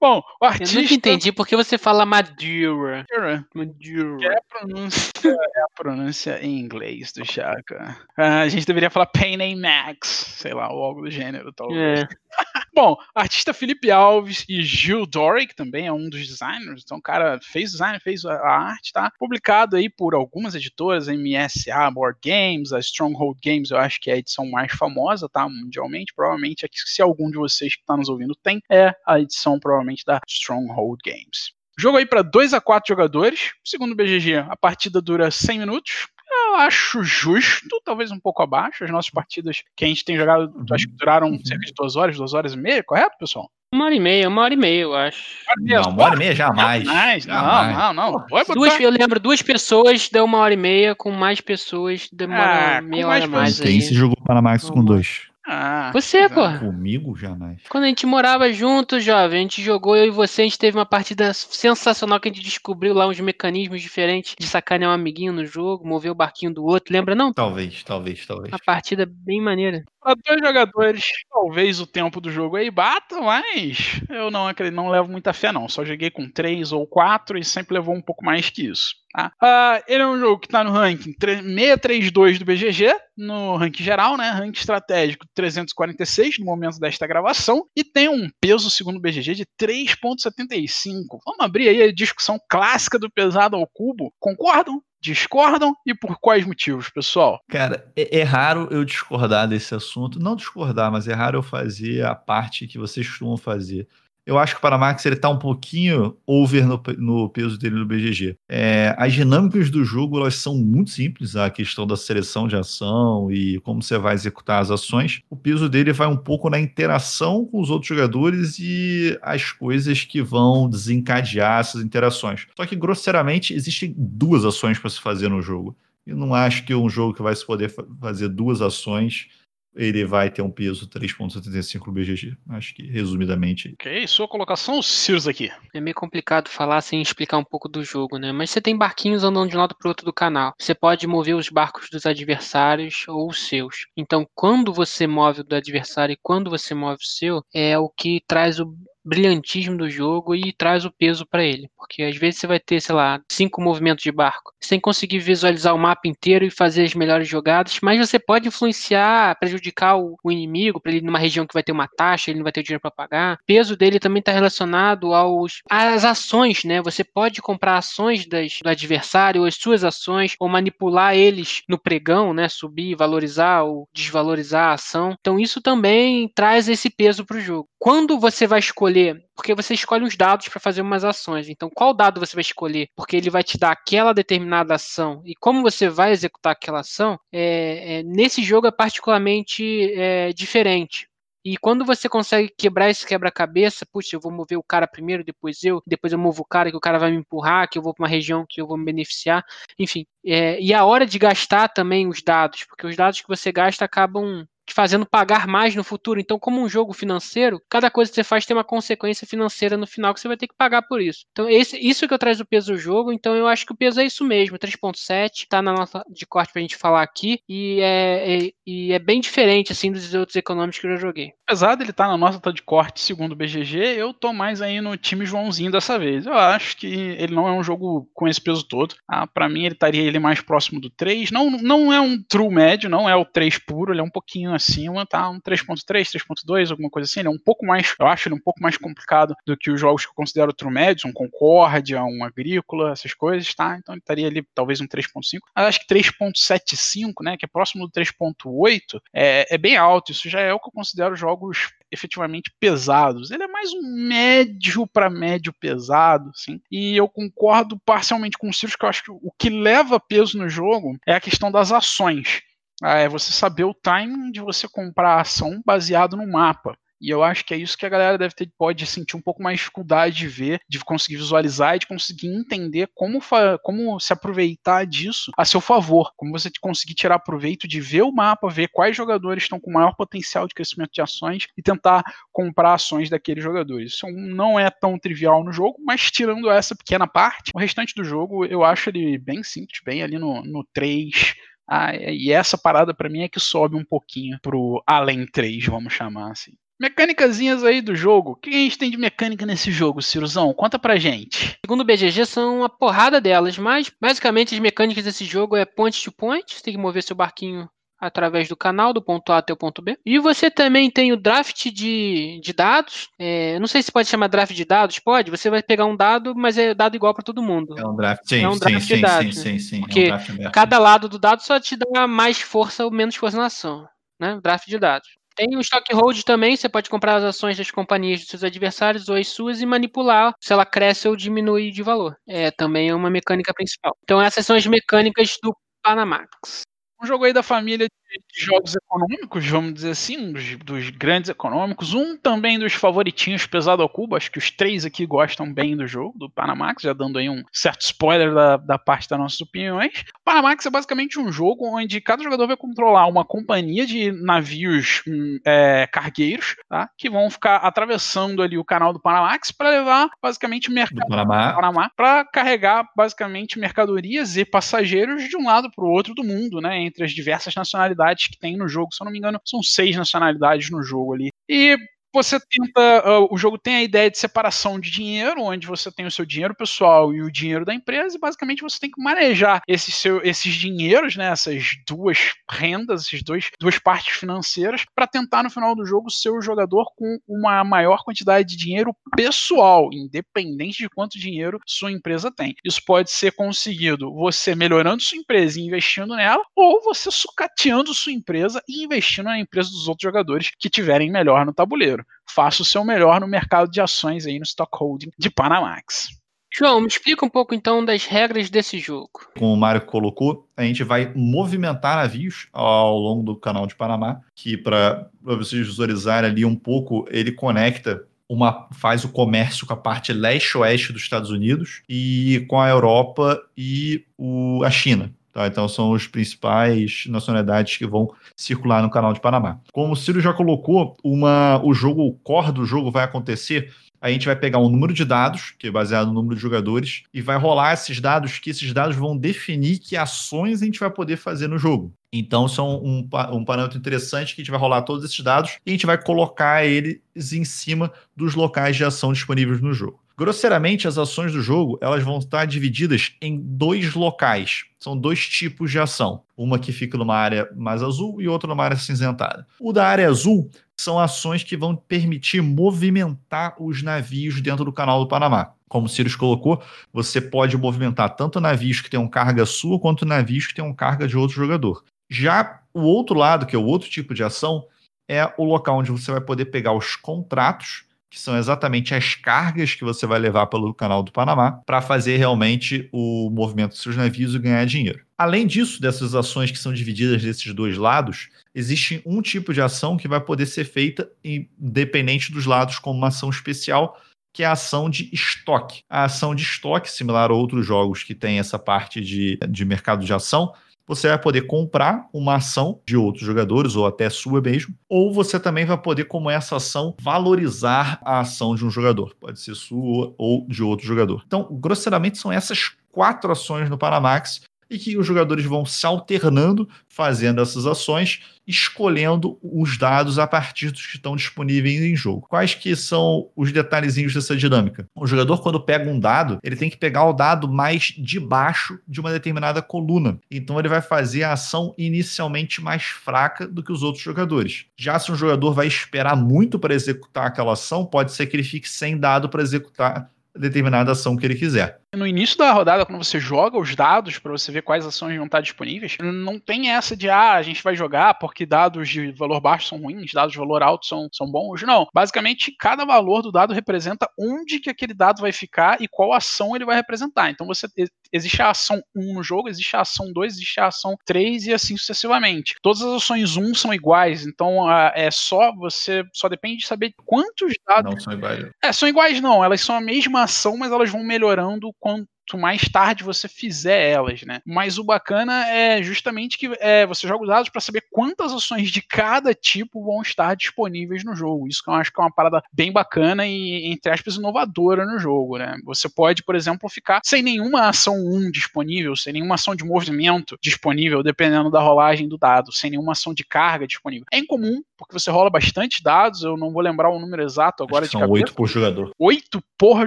Bom, o Eu artista. nunca entendi por que você fala Madeira. Que Madeira. é a pronúncia, é a pronúncia em inglês do Chaka. Ah, a gente deveria falar Pain and Max, sei lá, ou algo do gênero, talvez. É. *laughs* Bom, artista Felipe Alves e Gil Dory, que também é um dos designers, então o cara fez design, fez a a arte, tá? Publicado aí por algumas editoras, MSA Board Games, a Stronghold Games, eu acho que é a edição mais famosa, tá? Mundialmente, provavelmente, aqui, se algum de vocês que tá nos ouvindo tem, é a edição provavelmente da Stronghold Games. Jogo aí para 2 a 4 jogadores, segundo o BGG, a partida dura 100 minutos, eu acho justo, talvez um pouco abaixo. As nossas partidas que a gente tem jogado, acho que duraram cerca de duas horas, duas horas e meia, correto, pessoal? Uma hora e meia, uma hora e meia, eu acho. Não, uma hora e meia jamais. Jamais, não, Jamais. não, não. Pode botar- Duas, eu lembro, duas pessoas deu uma hora e meia, com mais pessoas demora Ah, meia mais hora mais aí. Quem se jogou Panamax com dois? Ah, Você, é. porra. Comigo, jamais. Quando a gente morava junto, jovem, a gente jogou, eu e você, a gente teve uma partida sensacional que a gente descobriu lá uns mecanismos diferentes de sacanear um amiguinho no jogo, mover o barquinho do outro, lembra não? Talvez, talvez, talvez. Uma partida bem maneira. Para dois jogadores, talvez o tempo do jogo aí bata, mas eu não acredito, não levo muita fé não. Só joguei com três ou quatro e sempre levou um pouco mais que isso. tá? Ah, ele é um jogo que está no ranking 3- 632 do BGG, no ranking geral, né? Ranking estratégico 346 no momento desta gravação e tem um peso segundo o BGG de 3.75. Vamos abrir aí a discussão clássica do pesado ao cubo. Concordam? Discordam? E por quais motivos, pessoal? Cara, é, é raro eu discordar desse assunto. Não discordar, mas é raro eu fazer a parte que vocês costumam fazer. Eu acho que o Panamax ele tá um pouquinho over no, no peso dele no BGG. É, as dinâmicas do jogo elas são muito simples, a questão da seleção de ação e como você vai executar as ações. O peso dele vai um pouco na interação com os outros jogadores e as coisas que vão desencadear essas interações. Só que, grosseiramente, existem duas ações para se fazer no jogo. Eu não acho que um jogo que vai se poder fa- fazer duas ações ele vai ter um peso 3.75 no BGG. Acho que, resumidamente, Ok, sua colocação, Sirius aqui. É meio complicado falar sem explicar um pouco do jogo, né? Mas você tem barquinhos andando de um lado para outro do canal. Você pode mover os barcos dos adversários ou os seus. Então, quando você move o do adversário e quando você move o seu, é o que traz o brilhantismo do jogo e traz o peso para ele. Porque às vezes você vai ter, sei lá, cinco movimentos de barco, sem conseguir visualizar o mapa inteiro e fazer as melhores jogadas, mas você pode influenciar, prejudicar o, inimigo, para ele numa região que vai ter uma taxa, ele não vai ter dinheiro para pagar. O peso dele também está relacionado aos às ações, né? Você pode comprar ações das, do adversário, as suas ações, ou manipular eles no pregão, né? Subir, valorizar ou desvalorizar a ação. Então isso também traz esse peso para o jogo. Quando você vai escolher, porque você escolhe uns dados para fazer umas ações. Então, qual dado você vai escolher? Porque ele vai te dar aquela determinada ação e como você vai executar aquela ação, é, é, nesse jogo é particularmente é, diferente. E quando você consegue quebrar esse quebra-cabeça, puxa, eu vou mover o cara primeiro, depois eu, depois eu movo o cara que o cara vai me empurrar, que eu vou para uma região que eu vou me beneficiar, enfim. É, e a hora de gastar também os dados, porque os dados que você gasta acabam te fazendo pagar mais no futuro. Então, como um jogo financeiro, cada coisa que você faz tem uma consequência financeira no final que você vai ter que pagar por isso. Então, esse, isso que eu traz o peso do jogo. Então, eu acho que o peso é isso mesmo. 3.7 tá na nota de corte pra gente falar aqui e é, é, e é bem diferente assim dos outros econômicos que eu já joguei. Apesar dele tá na nota de corte segundo o BGG, eu tô mais aí no time Joãozinho dessa vez. Eu acho que ele não é um jogo com esse peso todo. Ah, para mim, ele estaria ele mais próximo do 3. Não, não é um true médio, não é o 3 puro, ele é um pouquinho acima, tá? Um 3.3, 3.2, alguma coisa assim. Ele é um pouco mais, eu acho ele um pouco mais complicado do que os jogos que eu considero true médios, um Concórdia, um Agrícola, essas coisas, tá? Então ele estaria ali talvez um 3.5. Mas acho que 3.75, né, que é próximo do 3.8, é, é bem alto. Isso já é o que eu considero jogos efetivamente pesados. Ele é mais um médio para médio pesado, assim. E eu concordo parcialmente com o Sirius que eu acho que o que leva peso no jogo é a questão das ações. Ah, é você saber o timing de você comprar a ação baseado no mapa. E eu acho que é isso que a galera deve ter, pode sentir um pouco mais dificuldade de ver, de conseguir visualizar e de conseguir entender como, como se aproveitar disso a seu favor. Como você conseguir tirar proveito de ver o mapa, ver quais jogadores estão com maior potencial de crescimento de ações e tentar comprar ações daqueles jogadores. Isso não é tão trivial no jogo, mas tirando essa pequena parte, o restante do jogo eu acho ele bem simples, bem ali no, no 3, ah, e essa parada para mim é que sobe um pouquinho pro além 3, vamos chamar assim. Mecânicazinhas aí do jogo. O que a gente tem de mecânica nesse jogo, Ciruzão? Conta pra gente. Segundo o BGG, são uma porrada delas, mas basicamente as mecânicas desse jogo é point to point. Você tem que mover seu barquinho através do canal, do ponto A até o ponto B. E você também tem o draft de, de dados. É, não sei se pode chamar draft de dados, pode. Você vai pegar um dado, mas é dado igual para todo mundo. É um draft, sim, é um draft sim, de dados. Sim, sim, sim. Porque é um cada lado do dado só te dá mais força ou menos força na ação. Né? Draft de dados. Tem o stock hold também, você pode comprar as ações das companhias dos seus adversários ou as suas e manipular se ela cresce ou diminui de valor. É também é uma mecânica principal. Então essas são as mecânicas do Panamax. Um jogo aí da família jogos econômicos, vamos dizer assim, dos, dos, grandes econômicos. Um também dos favoritinhos pesado ao cubo. Acho que os três aqui gostam bem do jogo, do Panamax, já dando aí um certo spoiler da, da parte das nossas opiniões. Panamax é basicamente um jogo onde cada jogador vai controlar uma companhia de navios hum, é, cargueiros, tá? Que vão ficar atravessando ali o canal do Panamax para levar basicamente mercado Panamá. Panamá para carregar basicamente mercadorias e passageiros de um lado para o outro do mundo, né? Entre as diversas nacionalidades nacionalidades que tem no jogo. Se eu não me engano, são seis nacionalidades no jogo ali. E você tenta. Uh, o jogo tem a ideia de separação de dinheiro, onde você tem o seu dinheiro pessoal e o dinheiro da empresa, e basicamente você tem que manejar esses, seu, esses dinheiros, né, essas duas rendas, essas dois, duas partes financeiras, para tentar no final do jogo ser o jogador com uma maior quantidade de dinheiro pessoal, independente de quanto dinheiro sua empresa tem. Isso pode ser conseguido você melhorando sua empresa e investindo nela, ou você sucateando sua empresa e investindo na empresa dos outros jogadores que tiverem melhor no tabuleiro faça o seu melhor no mercado de ações aí no stock holding de Panamax. João, me explica um pouco então das regras desse jogo. Como o Mário colocou, a gente vai movimentar navios ao longo do canal de Panamá, que para vocês visualizarem ali um pouco, ele conecta uma faz o comércio com a parte leste-oeste dos Estados Unidos e com a Europa e o, a China. Tá? Então são os principais nacionalidades que vão circular no canal de Panamá. Como o Ciro já colocou, uma, o jogo, o core do jogo vai acontecer. A gente vai pegar um número de dados, que é baseado no número de jogadores, e vai rolar esses dados, que esses dados vão definir que ações a gente vai poder fazer no jogo. Então, são um, um parâmetro interessante que a gente vai rolar todos esses dados e a gente vai colocar eles em cima dos locais de ação disponíveis no jogo. Grosseiramente, as ações do jogo elas vão estar divididas em dois locais. São dois tipos de ação. Uma que fica numa área mais azul e outra numa área cinzentada. O da área azul são ações que vão permitir movimentar os navios dentro do canal do Panamá. Como o Sirius colocou, você pode movimentar tanto navios que tenham carga sua quanto navios que tenham carga de outro jogador. Já o outro lado, que é o outro tipo de ação, é o local onde você vai poder pegar os contratos que são exatamente as cargas que você vai levar pelo canal do Panamá para fazer realmente o movimento dos seus navios e ganhar dinheiro. Além disso, dessas ações que são divididas desses dois lados, existe um tipo de ação que vai poder ser feita independente dos lados como uma ação especial, que é a ação de estoque. A ação de estoque, similar a outros jogos que tem essa parte de, de mercado de ação, você vai poder comprar uma ação de outros jogadores, ou até sua mesmo, ou você também vai poder, como essa ação, valorizar a ação de um jogador. Pode ser sua ou de outro jogador. Então, grosseiramente, são essas quatro ações no Panamax e que os jogadores vão se alternando fazendo essas ações, escolhendo os dados a partir dos que estão disponíveis em jogo. Quais que são os detalhezinhos dessa dinâmica? O jogador, quando pega um dado, ele tem que pegar o dado mais de baixo de uma determinada coluna. Então ele vai fazer a ação inicialmente mais fraca do que os outros jogadores. Já se um jogador vai esperar muito para executar aquela ação, pode ser que ele fique sem dado para executar determinada ação que ele quiser. No início da rodada, quando você joga os dados para você ver quais ações vão estar disponíveis, não tem essa de ah, a gente vai jogar porque dados de valor baixo são ruins, dados de valor alto são, são bons. Não. Basicamente, cada valor do dado representa onde que aquele dado vai ficar e qual ação ele vai representar. Então você existe a ação 1 no jogo, existe a ação 2, existe a ação 3 e assim sucessivamente. Todas as ações 1 são iguais, então é só você só depende de saber quantos dados. Não são iguais. É, são iguais não, elas são a mesma ação, mas elas vão melhorando quanto mais tarde você fizer elas, né? Mas o bacana é justamente que é, você joga os dados para saber quantas ações de cada tipo vão estar disponíveis no jogo. Isso que eu acho que é uma parada bem bacana e, entre aspas, inovadora no jogo, né? Você pode, por exemplo, ficar sem nenhuma ação 1 disponível, sem nenhuma ação de movimento disponível, dependendo da rolagem do dado, sem nenhuma ação de carga disponível. É incomum, porque você rola bastante dados, eu não vou lembrar o número exato agora Acho de são cabeça. oito por jogador. Oito porra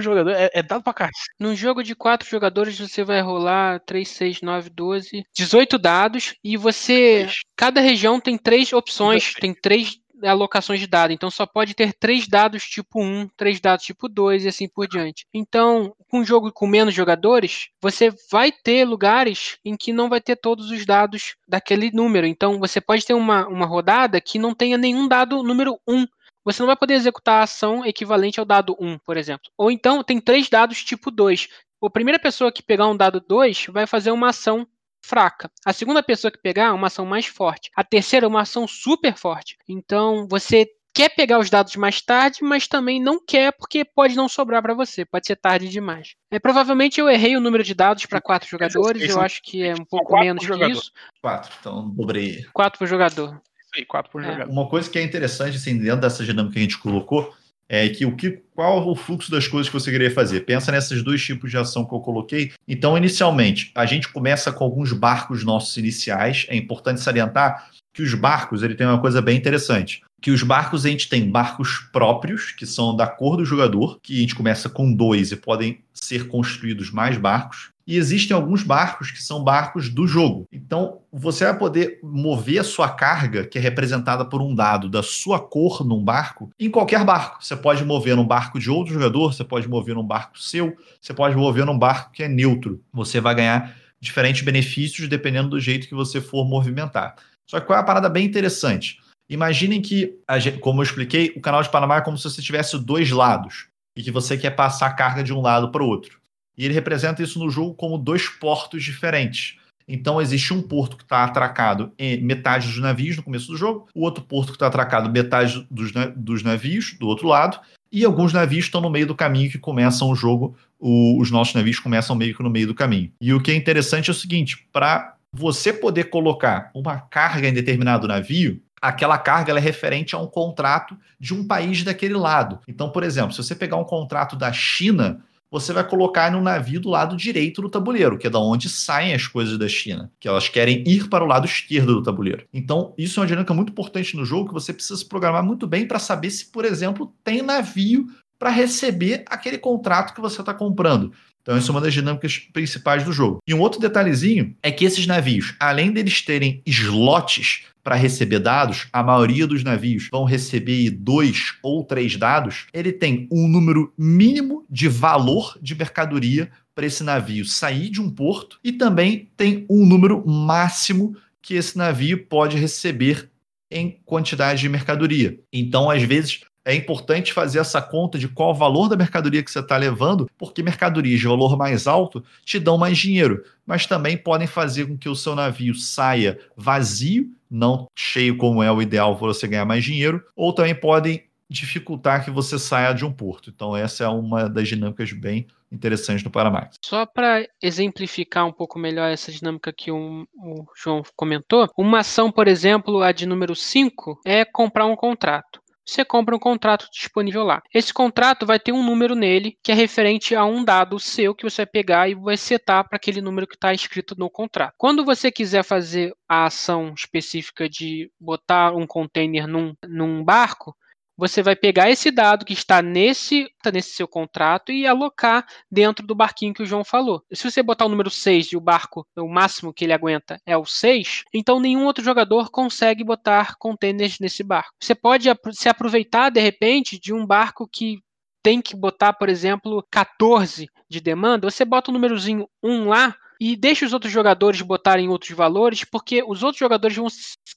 jogador, é, é dado pra cacete. Num jogo de quatro jogadores, você vai rolar 3, 6, 9, 12, 18 dados e você. Cada região tem três opções, tem três alocações de dado. Então só pode ter três dados tipo 1, três dados tipo 2 e assim por diante. Então, com um jogo com menos jogadores, você vai ter lugares em que não vai ter todos os dados daquele número. Então você pode ter uma, uma rodada que não tenha nenhum dado número 1 você não vai poder executar a ação equivalente ao dado 1, por exemplo. Ou então tem três dados tipo 2. A primeira pessoa que pegar um dado 2 vai fazer uma ação fraca. A segunda pessoa que pegar uma ação mais forte. A terceira uma ação super forte. Então você quer pegar os dados mais tarde, mas também não quer porque pode não sobrar para você, pode ser tarde demais. É, provavelmente eu errei o número de dados para quatro jogadores, eu acho que é um pouco menos que isso. Quatro, então dobrei. Quatro por jogador. Isso aí, quatro por É. jogador. Uma coisa que é interessante, assim, dentro dessa dinâmica que a gente colocou, é que o que, qual o fluxo das coisas que você queria fazer? Pensa nesses dois tipos de ação que eu coloquei. Então, inicialmente, a gente começa com alguns barcos nossos iniciais. É importante salientar que os barcos, ele tem uma coisa bem interessante. Que os barcos, a gente tem barcos próprios, que são da cor do jogador, que a gente começa com dois e podem ser construídos mais barcos. E existem alguns barcos que são barcos do jogo. Então, você vai poder mover a sua carga, que é representada por um dado da sua cor num barco, em qualquer barco. Você pode mover num barco de outro jogador, você pode mover num barco seu, você pode mover num barco que é neutro. Você vai ganhar diferentes benefícios dependendo do jeito que você for movimentar. Só que qual é a parada bem interessante? Imaginem que, como eu expliquei, o canal de Panamá é como se você tivesse dois lados e que você quer passar a carga de um lado para o outro. E ele representa isso no jogo como dois portos diferentes. Então existe um porto que está atracado em metade dos navios no começo do jogo, o outro porto que está atracado metade dos, dos navios do outro lado, e alguns navios estão no meio do caminho que começam o jogo, o- os nossos navios começam meio que no meio do caminho. E o que é interessante é o seguinte, para você poder colocar uma carga em determinado navio, aquela carga é referente a um contrato de um país daquele lado. Então, por exemplo, se você pegar um contrato da China, você vai colocar no navio do lado direito do tabuleiro, que é da onde saem as coisas da China, que elas querem ir para o lado esquerdo do tabuleiro. Então, isso é uma dinâmica muito importante no jogo que você precisa se programar muito bem para saber se, por exemplo, tem navio para receber aquele contrato que você está comprando. Então, isso é uma das dinâmicas principais do jogo. E um outro detalhezinho é que esses navios, além deles terem slots para receber dados, a maioria dos navios vão receber dois ou três dados. Ele tem um número mínimo de valor de mercadoria para esse navio sair de um porto e também tem um número máximo que esse navio pode receber em quantidade de mercadoria. Então, às vezes, é importante fazer essa conta de qual o valor da mercadoria que você está levando, porque mercadorias de valor mais alto te dão mais dinheiro, mas também podem fazer com que o seu navio saia vazio, não cheio como é o ideal para você ganhar mais dinheiro, ou também podem dificultar que você saia de um porto. Então, essa é uma das dinâmicas bem interessantes no Panamax. Só para exemplificar um pouco melhor essa dinâmica que o, o João comentou, uma ação, por exemplo, a de número 5, é comprar um contrato você compra um contrato disponível lá. Esse contrato vai ter um número nele que é referente a um dado seu que você vai pegar e vai setar para aquele número que está escrito no contrato. Quando você quiser fazer a ação específica de botar um container num, num barco, você vai pegar esse dado que está nesse, tá nesse seu contrato e alocar dentro do barquinho que o João falou. Se você botar o número 6 e o barco, o máximo que ele aguenta é o 6, então nenhum outro jogador consegue botar containers nesse barco. Você pode se aproveitar, de repente, de um barco que tem que botar, por exemplo, 14 de demanda, você bota o númerozinho 1 lá e deixa os outros jogadores botarem outros valores, porque os outros jogadores vão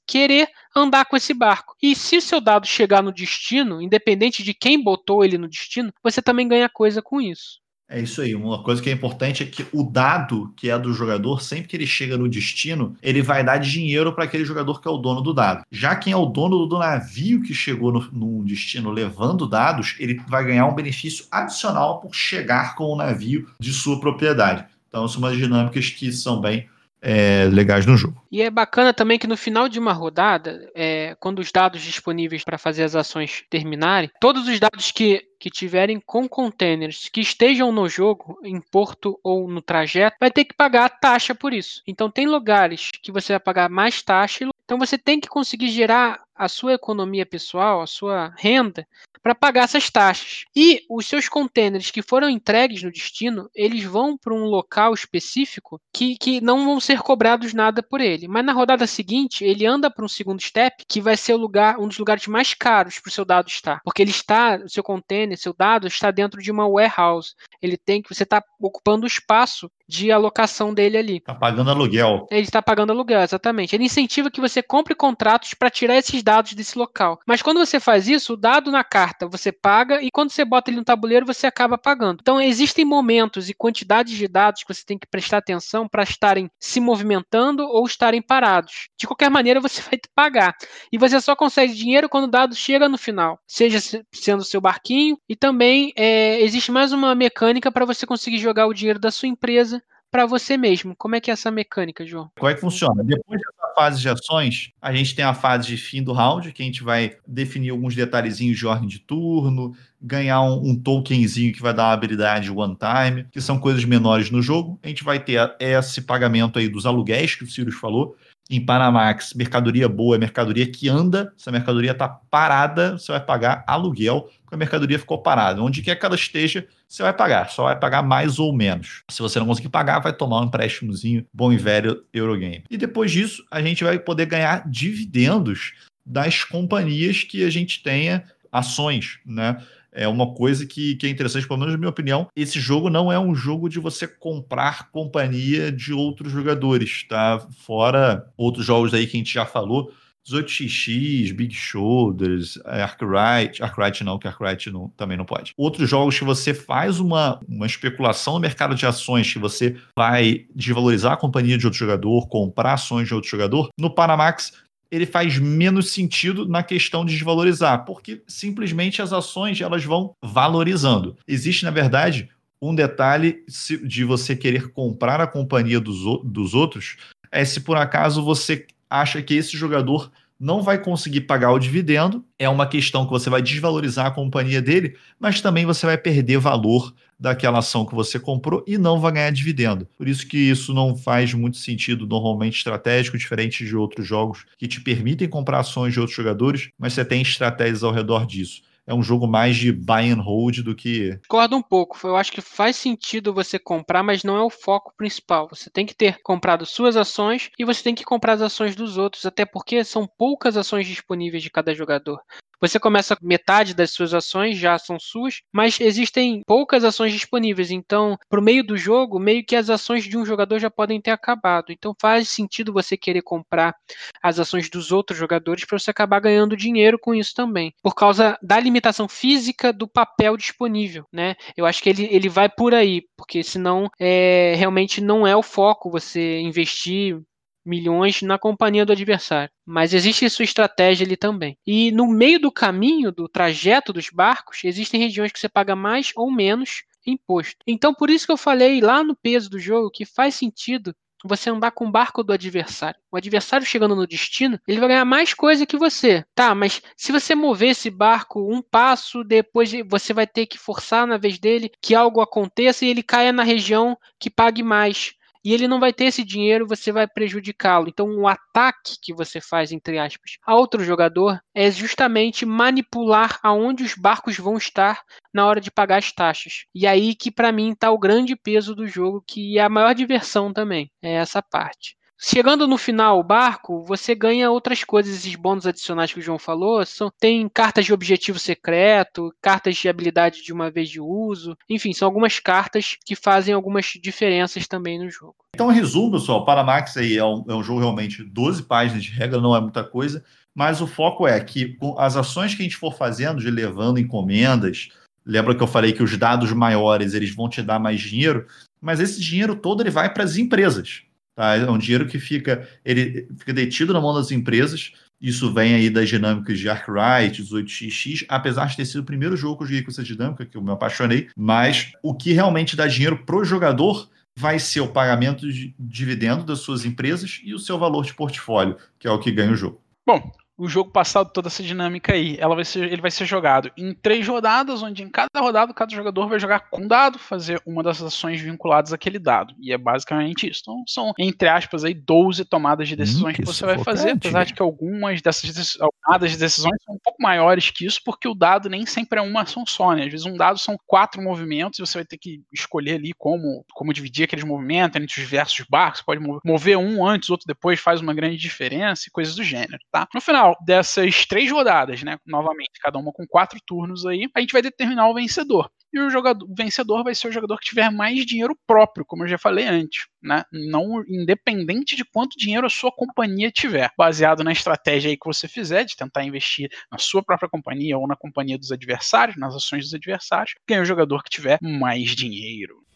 querer andar com esse barco. E se o seu dado chegar no destino, independente de quem botou ele no destino, você também ganha coisa com isso. É isso aí. Uma coisa que é importante é que o dado que é do jogador, sempre que ele chega no destino, ele vai dar dinheiro para aquele jogador que é o dono do dado. Já quem é o dono do navio que chegou no, no, destino levando dados, ele vai ganhar um benefício adicional por chegar com o navio de sua propriedade. Então, são umas dinâmicas que são bem é, legais no jogo. E é bacana também que no final de uma rodada, é, quando os dados disponíveis para fazer as ações terminarem, todos os dados que, que tiverem com containers que estejam no jogo, em porto ou no trajeto, vai ter que pagar a taxa por isso. Então tem lugares que você vai pagar mais taxa, então você tem que conseguir gerar a sua economia pessoal, a sua renda, para pagar essas taxas. E os seus containers que foram entregues no destino, eles vão para um local específico que, que não vão ser cobrados nada por ele. Mas na rodada seguinte, ele anda para um segundo step, que vai ser o lugar, um dos lugares mais caros para o seu dado estar. Porque ele está, o seu container, seu dado está dentro de uma warehouse. Ele tem que você está ocupando o espaço de alocação dele ali. Está pagando aluguel. Ele está pagando aluguel, exatamente. Ele incentiva que você compre contratos para tirar esses dados desse local. Mas quando você faz isso, o dado na carta você paga e quando você bota ele no tabuleiro você acaba pagando. Então existem momentos e quantidades de dados que você tem que prestar atenção para estarem se movimentando ou estarem parados. De qualquer maneira você *laughs* vai pagar. E você só consegue dinheiro quando o dado chega no final, seja sendo seu barquinho e também é, existe mais uma mecânica para você conseguir jogar o dinheiro da sua empresa para você mesmo. Como é que é essa mecânica, João? Como é que funciona? Depois dessa fase de ações, a gente tem a fase de fim do round, que a gente vai definir alguns detalhezinhos de ordem de turno, ganhar um, um tokenzinho que vai dar uma habilidade one time, que são coisas menores no jogo. A gente vai ter esse pagamento aí dos aluguéis que o Sirius falou. Em Panamax, mercadoria boa é mercadoria que anda. Se a mercadoria está parada, você vai pagar aluguel porque a mercadoria ficou parada. Onde quer que ela esteja, você vai pagar, só vai pagar mais ou menos. Se você não conseguir pagar, vai tomar um empréstimozinho bom e velho Eurogame. E depois disso, a gente vai poder ganhar dividendos das companhias que a gente tenha ações, né? É uma coisa que, que é interessante, pelo menos na minha opinião. Esse jogo não é um jogo de você comprar companhia de outros jogadores, tá? Fora outros jogos aí que a gente já falou, 18xx, Big Shoulders, Arkwright, Arkwright não, que Arkwright não, também não pode. Outros jogos que você faz uma, uma especulação no mercado de ações, que você vai desvalorizar a companhia de outro jogador, comprar ações de outro jogador, no Panamax ele faz menos sentido na questão de desvalorizar, porque simplesmente as ações elas vão valorizando. Existe, na verdade, um detalhe de você querer comprar a companhia dos, dos outros, é se por acaso você acha que esse jogador não vai conseguir pagar o dividendo, é uma questão que você vai desvalorizar a companhia dele, mas também você vai perder valor daquela ação que você comprou e não vai ganhar dividendo. Por isso que isso não faz muito sentido normalmente estratégico, diferente de outros jogos que te permitem comprar ações de outros jogadores, mas você tem estratégias ao redor disso é um jogo mais de buy and hold do que. Concordo um pouco. Eu acho que faz sentido você comprar, mas não é o foco principal. Você tem que ter comprado suas ações e você tem que comprar as ações dos outros, até porque são poucas ações disponíveis de cada jogador. Você começa metade das suas ações já são suas, mas existem poucas ações disponíveis. Então, pro meio do jogo, meio que as ações de um jogador já podem ter acabado. Então, faz sentido você querer comprar as ações dos outros jogadores para você acabar ganhando dinheiro com isso também, por causa da limitação física do papel disponível, né? Eu acho que ele, ele vai por aí, porque senão é, realmente não é o foco você investir milhões na companhia do adversário. Mas existe sua estratégia ali também. E no meio do caminho, do trajeto dos barcos, existem regiões que você paga mais ou menos imposto. Então, por isso que eu falei lá no peso do jogo que faz sentido você andar com o barco do adversário. O adversário chegando no destino, ele vai ganhar mais coisa que você. Tá, mas se você mover esse barco um passo, depois você vai ter que forçar na vez dele que algo aconteça e ele caia na região que pague mais e ele não vai ter esse dinheiro, você vai prejudicá-lo. Então, o ataque que você faz, entre aspas, a outro jogador é justamente manipular aonde os barcos vão estar na hora de pagar as taxas. E aí que para mim está o grande peso do jogo, que é a maior diversão também, é essa parte. Chegando no final o barco, você ganha outras coisas, esses bônus adicionais que o João falou. São, tem cartas de objetivo secreto, cartas de habilidade de uma vez de uso. Enfim, são algumas cartas que fazem algumas diferenças também no jogo. Então, resumo, pessoal, Paramax aí é um, é um jogo realmente 12 páginas de regra, não é muita coisa, mas o foco é que com as ações que a gente for fazendo, de levando encomendas, lembra que eu falei que os dados maiores eles vão te dar mais dinheiro, mas esse dinheiro todo ele vai para as empresas. Tá? É um dinheiro que fica, ele fica detido na mão das empresas. Isso vem aí das dinâmicas de Arkwright, 18xx, apesar de ter sido o primeiro jogo que eu joguei com essa dinâmica, que eu me apaixonei, mas o que realmente dá dinheiro pro jogador vai ser o pagamento de dividendo das suas empresas e o seu valor de portfólio, que é o que ganha o jogo. Bom, o jogo passado, toda essa dinâmica aí, ela vai ser, ele vai ser jogado em três rodadas, onde em cada rodada cada jogador vai jogar com um dado, fazer uma das ações vinculadas àquele dado. E é basicamente isso. Então são, entre aspas, aí 12 tomadas de hum, decisões hum, que, que você vai fazer, apesar de que algumas dessas tomadas de decisões são um pouco maiores que isso, porque o dado nem sempre é uma ação só, né? Às vezes um dado são quatro movimentos e você vai ter que escolher ali como, como dividir aqueles movimentos entre os diversos barcos. Você pode mover um antes, outro depois, faz uma grande diferença e coisas do gênero, tá? No final, final dessas três rodadas, né? Novamente, cada uma com quatro turnos aí, a gente vai determinar o vencedor. E o, jogador, o vencedor vai ser o jogador que tiver mais dinheiro próprio, como eu já falei antes, né? Não independente de quanto dinheiro a sua companhia tiver, baseado na estratégia aí que você fizer de tentar investir na sua própria companhia ou na companhia dos adversários, nas ações dos adversários, ganha o jogador que tiver mais dinheiro.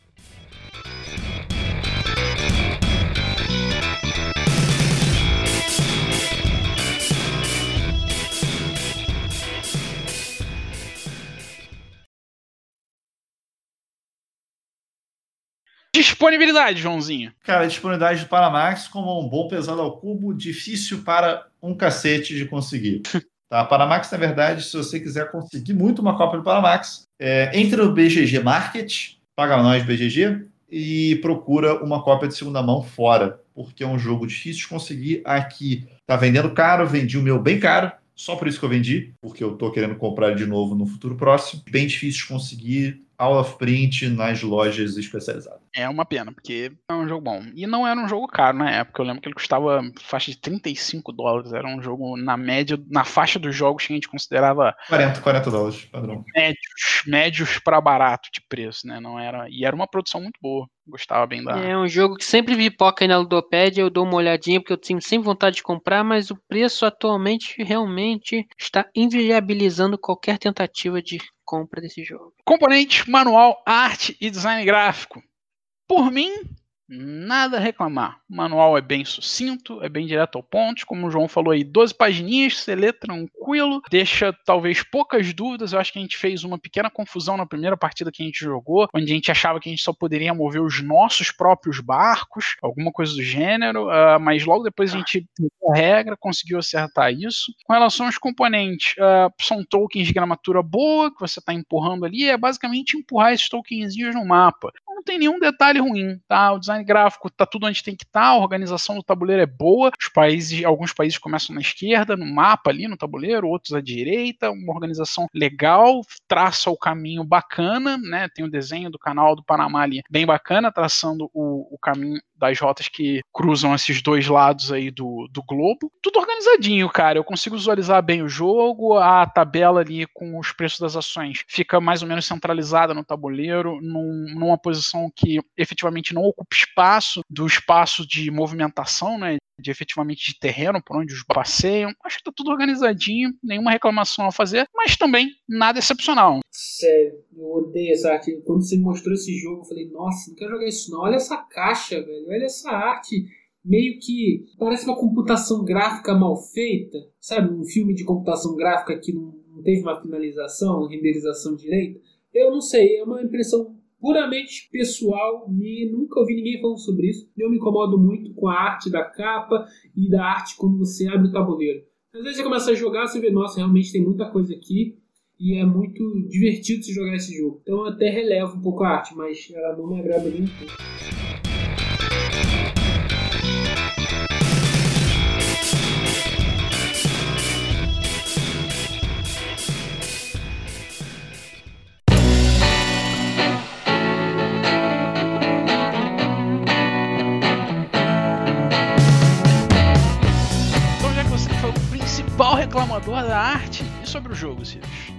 Disponibilidade, Joãozinho. Cara, disponibilidade do Panamax como um bom pesado ao cubo, difícil para um cacete de conseguir. *laughs* Tá? Panamax, na verdade, se você quiser conseguir muito uma cópia do Panamax, é, entre no BGG Market, paga nós BGG, e procura uma cópia de segunda mão fora, porque é um jogo difícil de conseguir. Aqui tá vendendo caro, vendi o meu bem caro, só por isso que eu vendi, porque eu tô querendo comprar de novo no futuro próximo. Bem difícil de conseguir, out of print nas lojas especializadas. É uma pena, porque é um jogo bom. E não era um jogo caro na época. Eu lembro que ele custava faixa de 35 dólares. Era um jogo, na média, na faixa dos jogos que a gente considerava. 40, 40 dólares, padrão. Médios, médios para barato de preço, né? Não era. E era uma produção muito boa. Gostava bem da. É um jogo que sempre pipoca aí na Ludopédia. Eu dou uma olhadinha porque eu tenho sempre vontade de comprar, mas o preço atualmente realmente está inviabilizando qualquer tentativa de compra desse jogo. Componente, manual, arte e design gráfico. Por mim, nada a reclamar. O manual é bem sucinto, é bem direto ao ponto. Como o João falou aí, 12 pagininhas, você lê tranquilo, deixa talvez poucas dúvidas. Eu acho que a gente fez uma pequena confusão na primeira partida que a gente jogou, onde a gente achava que a gente só poderia mover os nossos próprios barcos, alguma coisa do gênero, uh, mas logo depois a gente a regra, conseguiu acertar isso. Com relação aos componentes, uh, são tokens de gramatura boa que você está empurrando ali, é basicamente empurrar esses tokenzinhos no mapa. Não tem nenhum detalhe ruim, tá? O design gráfico tá tudo onde tem que estar, tá, a organização do tabuleiro é boa. Os países, alguns países começam na esquerda, no mapa ali no tabuleiro, outros à direita, uma organização legal, traça o caminho bacana, né? Tem o desenho do canal do Panamá ali bem bacana, traçando o, o caminho das rotas que cruzam esses dois lados aí do, do globo. Tudo organizadinho, cara. Eu consigo visualizar bem o jogo, a tabela ali com os preços das ações fica mais ou menos centralizada no tabuleiro, num, numa posição que efetivamente não ocupa espaço do espaço de movimentação, né? De efetivamente de terreno por onde os passeiam. Acho que tá tudo organizadinho, nenhuma reclamação a fazer, mas também nada excepcional. Sério, eu odeio essa arte. Quando você mostrou esse jogo, eu falei, nossa, não quero jogar isso não. Olha essa caixa, velho. Olha essa arte. Meio que parece uma computação gráfica mal feita. Sabe, um filme de computação gráfica que não, não teve uma finalização, renderização direita. Eu não sei, é uma impressão puramente pessoal, me, nunca ouvi ninguém falando sobre isso. Eu me incomodo muito com a arte da capa e da arte quando você abre o tabuleiro. Às vezes você começa a jogar, você vê, nossa, realmente tem muita coisa aqui e é muito divertido se jogar esse jogo. Então eu até relevo um pouco a arte, mas ela não me agrada nem um pouco. Reclamador da arte, e sobre o jogo?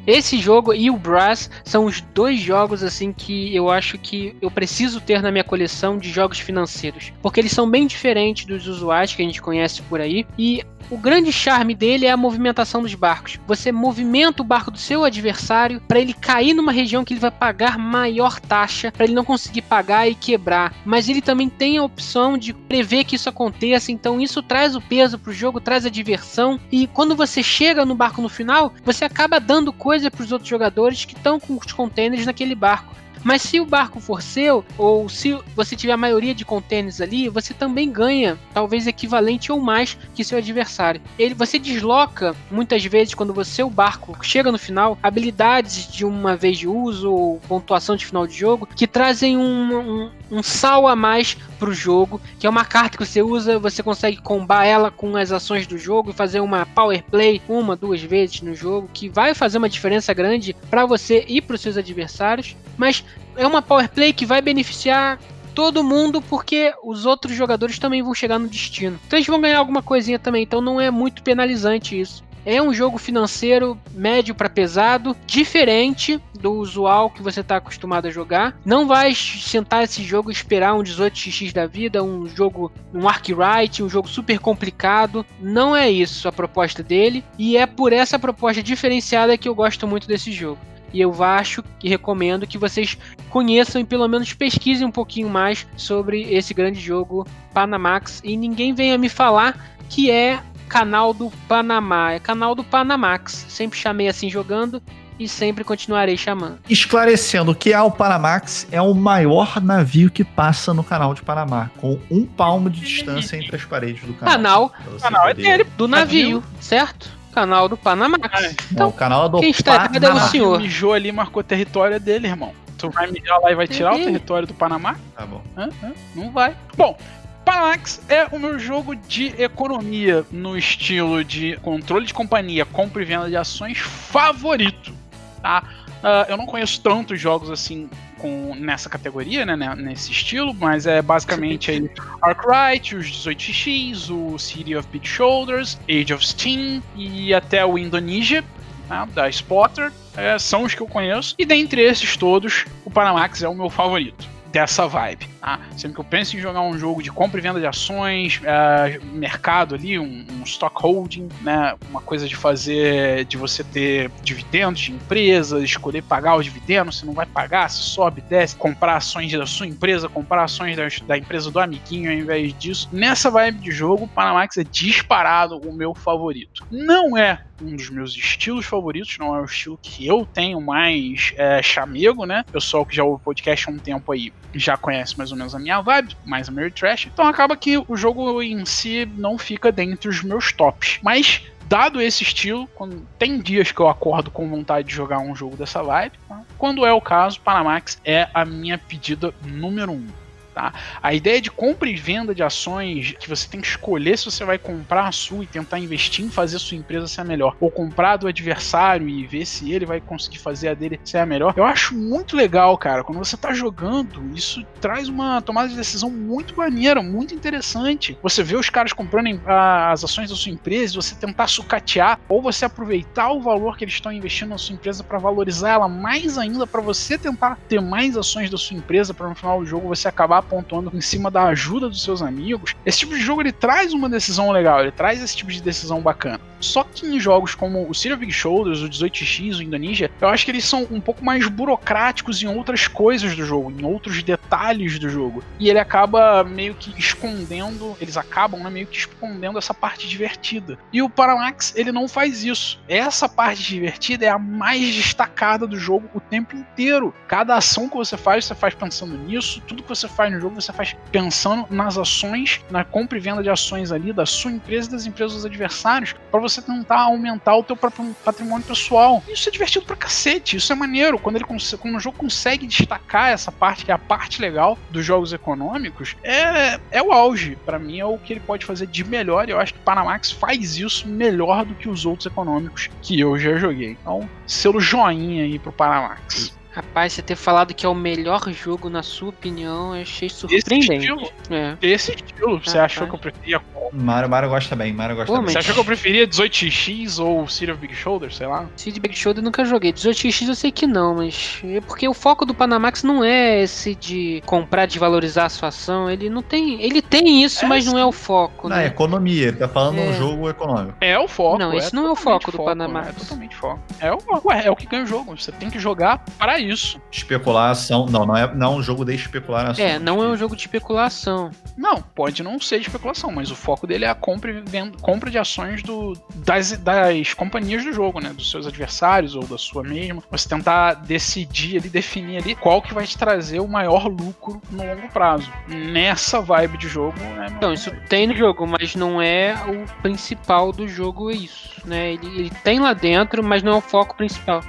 Esse jogo e o Brass são os dois jogos assim que eu acho que eu preciso ter na minha coleção de jogos financeiros, porque eles são bem diferentes dos usuais que a gente conhece por aí e o grande charme dele é a movimentação dos barcos. Você movimenta o barco do seu adversário para ele cair numa região que ele vai pagar maior taxa, para ele não conseguir pagar e quebrar. Mas ele também tem a opção de prever que isso aconteça, então isso traz o peso pro jogo, traz a diversão. E quando você chega no barco no final, você acaba dando coisa para os outros jogadores que estão com os containers naquele barco. Mas se o barco for seu, ou se você tiver a maioria de contêineres ali, você também ganha, talvez equivalente ou mais que seu adversário. Ele, você desloca, muitas vezes, quando você o barco chega no final, habilidades de uma vez de uso ou pontuação de final de jogo que trazem um, um, um sal a mais pro jogo, que é uma carta que você usa, você consegue combar ela com as ações do jogo e fazer uma power play uma, duas vezes no jogo, que vai fazer uma diferença grande para você e para os seus adversários, mas é uma power play que vai beneficiar todo mundo porque os outros jogadores também vão chegar no destino. Então eles vão ganhar alguma coisinha também, então não é muito penalizante isso. É um jogo financeiro médio para pesado, diferente do usual que você está acostumado a jogar. Não vai sentar esse jogo e esperar um 18xx da vida, um jogo, um Arkwright, um jogo super complicado. Não é isso a proposta dele, e é por essa proposta diferenciada que eu gosto muito desse jogo. E eu acho e recomendo que vocês conheçam e pelo menos pesquisem um pouquinho mais sobre esse grande jogo Panamax. E ninguém venha me falar que é canal do Panamá, é canal do Panamax. Sempre chamei assim jogando e sempre continuarei chamando. Esclarecendo, o que é o Panamax é o maior navio que passa no canal de Panamá, com um palmo de distância entre as paredes do canal. Canal, canal é dele. do navio, certo? Canal do Panamax. Ah, é. É Então, o canal do quem está errado é o Panamá. senhor. mijou ali e marcou território dele, irmão. Tu vai mijar lá e vai tirar o território do Panamá? Tá bom. Hã? Hã? Não vai. Bom, Panamax é o meu jogo de economia no estilo de controle de companhia, compra e venda de ações favorito. Tá? Ah, eu não conheço tantos jogos assim com, nessa categoria, né, né, nesse estilo, mas é basicamente aí Arkwright, os 18x, o City of Big Shoulders, Age of Steam e até o Indonesia, né, da Spotter, é, são os que eu conheço. E dentre esses todos, o Panamax é o meu favorito dessa vibe. Tá? Sempre que eu penso em jogar um jogo de compra e venda de ações, é, mercado ali, um, um stock holding, né, uma coisa de fazer, de você ter dividendos de empresa, escolher pagar os dividendos, se não vai pagar, se sobe, desce, comprar ações da sua empresa, comprar ações da, da empresa do amiguinho ao invés disso. Nessa vibe de jogo, o Panamax é disparado o meu favorito. Não é um dos meus estilos favoritos, não é o estilo que eu tenho mais é, chamego, né? Pessoal que já ouve podcast há um tempo aí já conhece mais ou menos a minha vibe, mais a Mary Trash. Então acaba que o jogo em si não fica dentre os meus tops. Mas dado esse estilo, quando tem dias que eu acordo com vontade de jogar um jogo dessa vibe, tá? quando é o caso, Panamax é a minha pedida número um. Tá? A ideia de compra e venda de ações, que você tem que escolher se você vai comprar a sua e tentar investir em fazer sua empresa ser a melhor, ou comprar do adversário e ver se ele vai conseguir fazer a dele ser a melhor, eu acho muito legal, cara. Quando você tá jogando, isso traz uma tomada de decisão muito maneira, muito interessante. Você vê os caras comprando as ações da sua empresa, você tentar sucatear, ou você aproveitar o valor que eles estão investindo na sua empresa para valorizar ela mais ainda, para você tentar ter mais ações da sua empresa, para no final do jogo você acabar pontuando em cima da ajuda dos seus amigos. Esse tipo de jogo ele traz uma decisão legal, ele traz esse tipo de decisão bacana. Só que em jogos como o City of Big Shoulders, o 18X, o Indonesia, eu acho que eles são um pouco mais burocráticos em outras coisas do jogo, em outros detalhes do jogo. E ele acaba meio que escondendo, eles acabam né, meio que escondendo essa parte divertida. E o Paramax, ele não faz isso. Essa parte divertida é a mais destacada do jogo o tempo inteiro. Cada ação que você faz, você faz pensando nisso, tudo que você faz no jogo, você faz pensando nas ações, na compra e venda de ações ali da sua empresa e das empresas dos adversários, para você tentar aumentar o teu próprio patrimônio pessoal. Isso é divertido pra cacete, isso é maneiro. Quando, ele, quando o jogo consegue destacar essa parte, que é a parte legal dos jogos econômicos, é, é o auge. Para mim, é o que ele pode fazer de melhor. E eu acho que Panamax faz isso melhor do que os outros econômicos que eu já joguei. Então, selo joinha aí pro Panamax. Rapaz, você ter falado que é o melhor jogo, na sua opinião, eu achei surpreendente. Esse estilo, É. esse estilo você Rapaz. achou que eu preferia qual? Mario, Mario gosta bem, Mario gosta Pô, bem. mas- Você achou que eu preferia 18x ou City of Big Shoulder, sei lá? Cid Big Shoulder eu nunca joguei. 18x eu sei que não, mas. É porque o foco do Panamax não é esse de comprar, de valorizar a sua ação. Ele não tem. Ele tem isso, É, mas não é o foco, Na né? economia, ele tá falando É. um jogo econômico. É o foco. Não, esse não é o totalmente foco do foco, Panamax. É totalmente foco. É o, ué, é o que ganha o jogo. Você tem que jogar para isso. Especulação. Não, não é, não é um jogo de especular ações. É, não é um jogo de especulação. Não, pode não ser de especulação, mas o foco dele é a compra, e venda, compra de ações do, das, das companhias do jogo, né? Dos seus adversários ou da sua mesma. Você tentar decidir ali, definir ali qual que vai te trazer o maior lucro no longo prazo. Nessa vibe de jogo, né? Então, isso tem no jogo, mas não é o principal do jogo, é isso, né? Ele, ele tem lá dentro, mas não é o foco principal.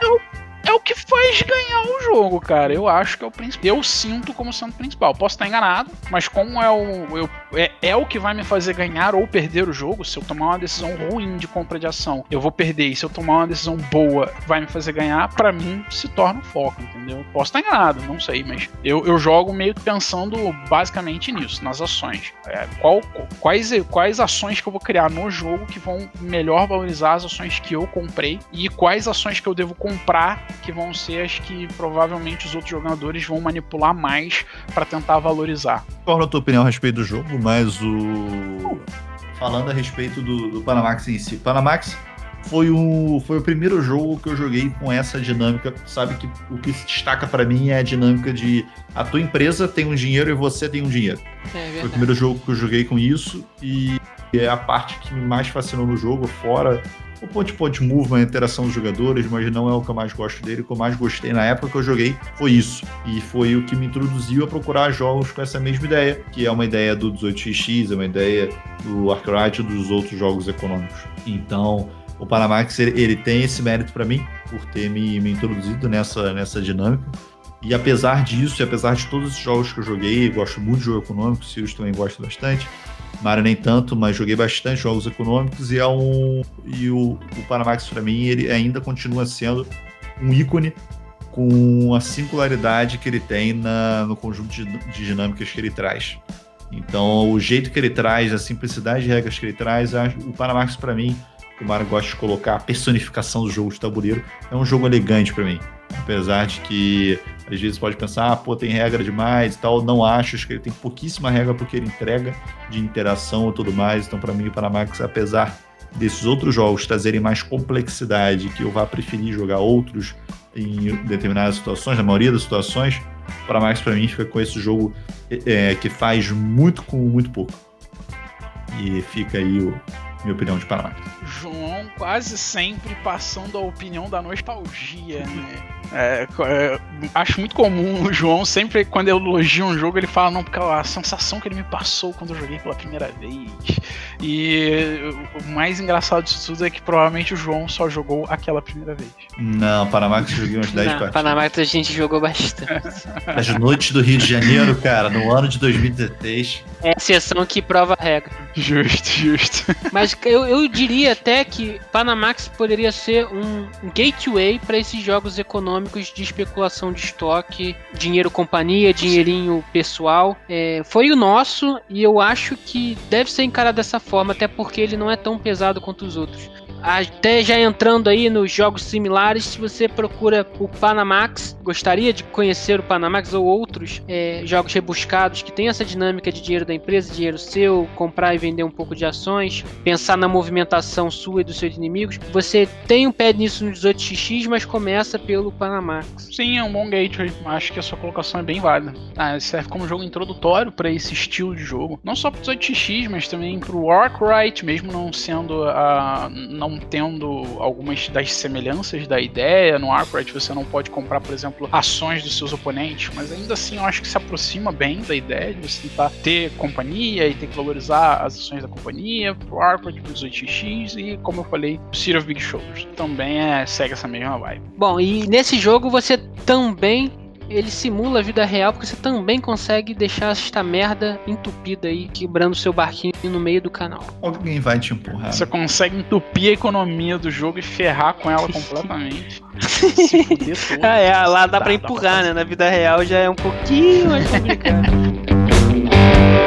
é o que faz ganhar o jogo, cara. Eu acho que é o principal. Eu sinto como sendo o principal. Posso estar enganado, mas como é o, eu- é, é o que vai me fazer ganhar ou perder o jogo, se eu tomar uma decisão ruim de compra de ação, eu vou perder. E se eu tomar uma decisão boa, vai me fazer ganhar, pra mim se torna o foco, entendeu? Posso estar enganado, não sei, mas eu, eu jogo meio que pensando basicamente nisso, nas ações. É, qual, quais, quais ações que eu vou criar no jogo que vão melhor valorizar as ações que eu comprei e quais ações que eu devo comprar que vão ser as que provavelmente os outros jogadores vão manipular mais para tentar valorizar. Qual a tua opinião a respeito do jogo, mas o. Falando a respeito do, do Panamax em si. Panamax foi o, foi o primeiro jogo que eu joguei com essa dinâmica. Sabe que o que se destaca pra mim é a dinâmica de a tua empresa tem um dinheiro e você tem um dinheiro. É Foi o primeiro jogo que eu joguei com isso e é a parte que me mais fascinou no jogo, fora o point-point movement, a interação dos jogadores, mas não é o que eu mais gosto dele. O que eu mais gostei na época que eu joguei foi isso. E foi o que me introduziu a procurar jogos com essa mesma ideia, que é uma ideia do 18x, é uma ideia do Arkwright e dos outros jogos econômicos. Então, o Panamax, ele tem esse mérito para mim, por ter me, me introduzido nessa, nessa dinâmica. E apesar disso, e apesar de todos os jogos que eu joguei, gosto muito de jogo econômico, o Sirius também gosta bastante. Mario nem tanto, mas joguei bastante jogos econômicos e é um e o, o Panamax para mim ele ainda continua sendo um ícone com a singularidade que ele tem na, no conjunto de, de dinâmicas que ele traz. Então, o jeito que ele traz, a simplicidade de regras que ele traz, o Panamax para mim, que o Mario gosta de colocar a personificação do jogo de tabuleiro, é um jogo elegante para mim. Apesar de que às vezes pode pensar, ah, pô, tem regra demais e tal. Não acho, acho que ele tem pouquíssima regra porque ele entrega de interação e tudo mais. Então, para mim, o Panamax, apesar desses outros jogos trazerem mais complexidade, que eu vá preferir jogar outros em determinadas situações, na maioria das situações, o Panamax para mim fica com esse jogo é, que faz muito com muito pouco. E fica aí o minha opinião de Panamax. João quase sempre passando a opinião da nostalgia, né? É, é, acho muito comum o João sempre, quando eu elogio um jogo, ele fala, não, porque a sensação que ele me passou quando eu joguei pela primeira vez. E o mais engraçado disso tudo é que provavelmente o João só jogou aquela primeira vez. Não, Panamax eu joguei umas 10 Não, partidas. Panamax a gente jogou bastante. *laughs* As noites do Rio de Janeiro, cara, no ano de 2016. É a exceção que prova a regra. Justo, justo. Mas eu, eu diria até que Panamax poderia ser um gateway para esses jogos econômicos de especulação de estoque, dinheiro companhia, dinheirinho pessoal. É, foi o nosso e eu acho que deve ser encarado dessa forma, até porque ele não é tão pesado quanto os outros. Até já entrando aí nos jogos similares, se você procura o Panamax, gostaria de conhecer o Panamax ou outros é, jogos rebuscados que tem essa dinâmica de dinheiro da empresa, dinheiro seu, comprar e vender um pouco de ações, pensar na movimentação sua e dos seus inimigos, você tem um pé nisso no 18xx, mas começa pelo Panamax. Sim, é um bom gateway. Acho que a sua colocação é bem válida. Ah, serve como jogo introdutório para esse estilo de jogo. Não só pro 18x, mas também pro Arkwright, mesmo não sendo a. não tendo algumas das semelhanças da ideia. No Arkwright você não pode comprar, por exemplo, ações dos seus oponentes, mas ainda assim eu acho que se aproxima bem da ideia de você tentar ter companhia e ter que valorizar as ações da companhia, pro Arkwright, pro 18x e, como eu falei, o City of Big Shoulders. Também é, segue essa mesma vibe. Bom, e nesse jogo você também ele simula a vida real porque você também consegue deixar esta merda entupida aí, quebrando seu barquinho no meio do canal. Alguém vai te empurrar. Você consegue entupir a economia do jogo e ferrar com ela *laughs* completamente. *laughs* Se fuder todo. Ah, é, lá dá Dá, pra dá empurrar, pra né? Na vida real já é um pouquinho mais complicado. *laughs*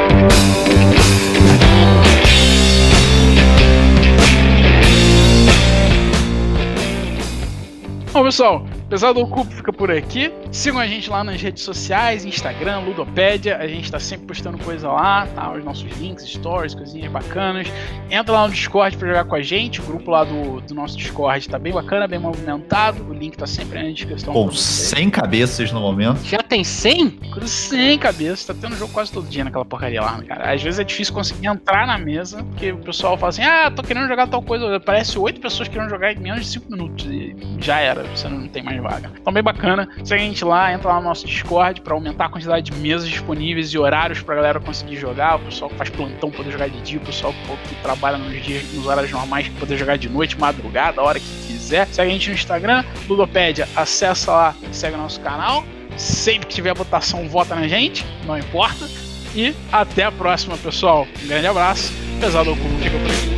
Bom, pessoal, Pesado do Cubo fica por aqui. Sigam a gente lá nas redes sociais, Instagram, Ludopédia. A gente tá sempre postando coisa lá, tá? Os nossos links, stories, coisinhas bacanas. Entra lá no Discord pra jogar com a gente. O grupo lá do, do nosso Discord tá bem bacana, bem movimentado. O link tá sempre na descrição. Com pra vocês. 100 cabeças no momento. Já tem 100? Cruz sem cabeça, tá tendo jogo quase todo dia naquela porcaria lá, cara. Às vezes é difícil conseguir entrar na mesa, porque o pessoal fala assim: ah, tô querendo jogar tal coisa. Parece oito pessoas querendo jogar em menos de cinco minutos. E já era, você não tem mais vaga. Então, bem bacana. Segue a gente lá, entra lá no nosso Discord pra aumentar a quantidade de mesas disponíveis e horários pra galera conseguir jogar. O pessoal que faz plantão poder jogar de dia, o pessoal que trabalha nos dias, nos horários normais poder jogar de noite, madrugada, a hora que quiser. Segue a gente no Instagram, Ludopédia, acessa lá, segue o nosso canal. Sempre que tiver votação, vota na gente, não importa. E até a próxima, pessoal. Um grande abraço. Pesado ao cubo, fica por aqui.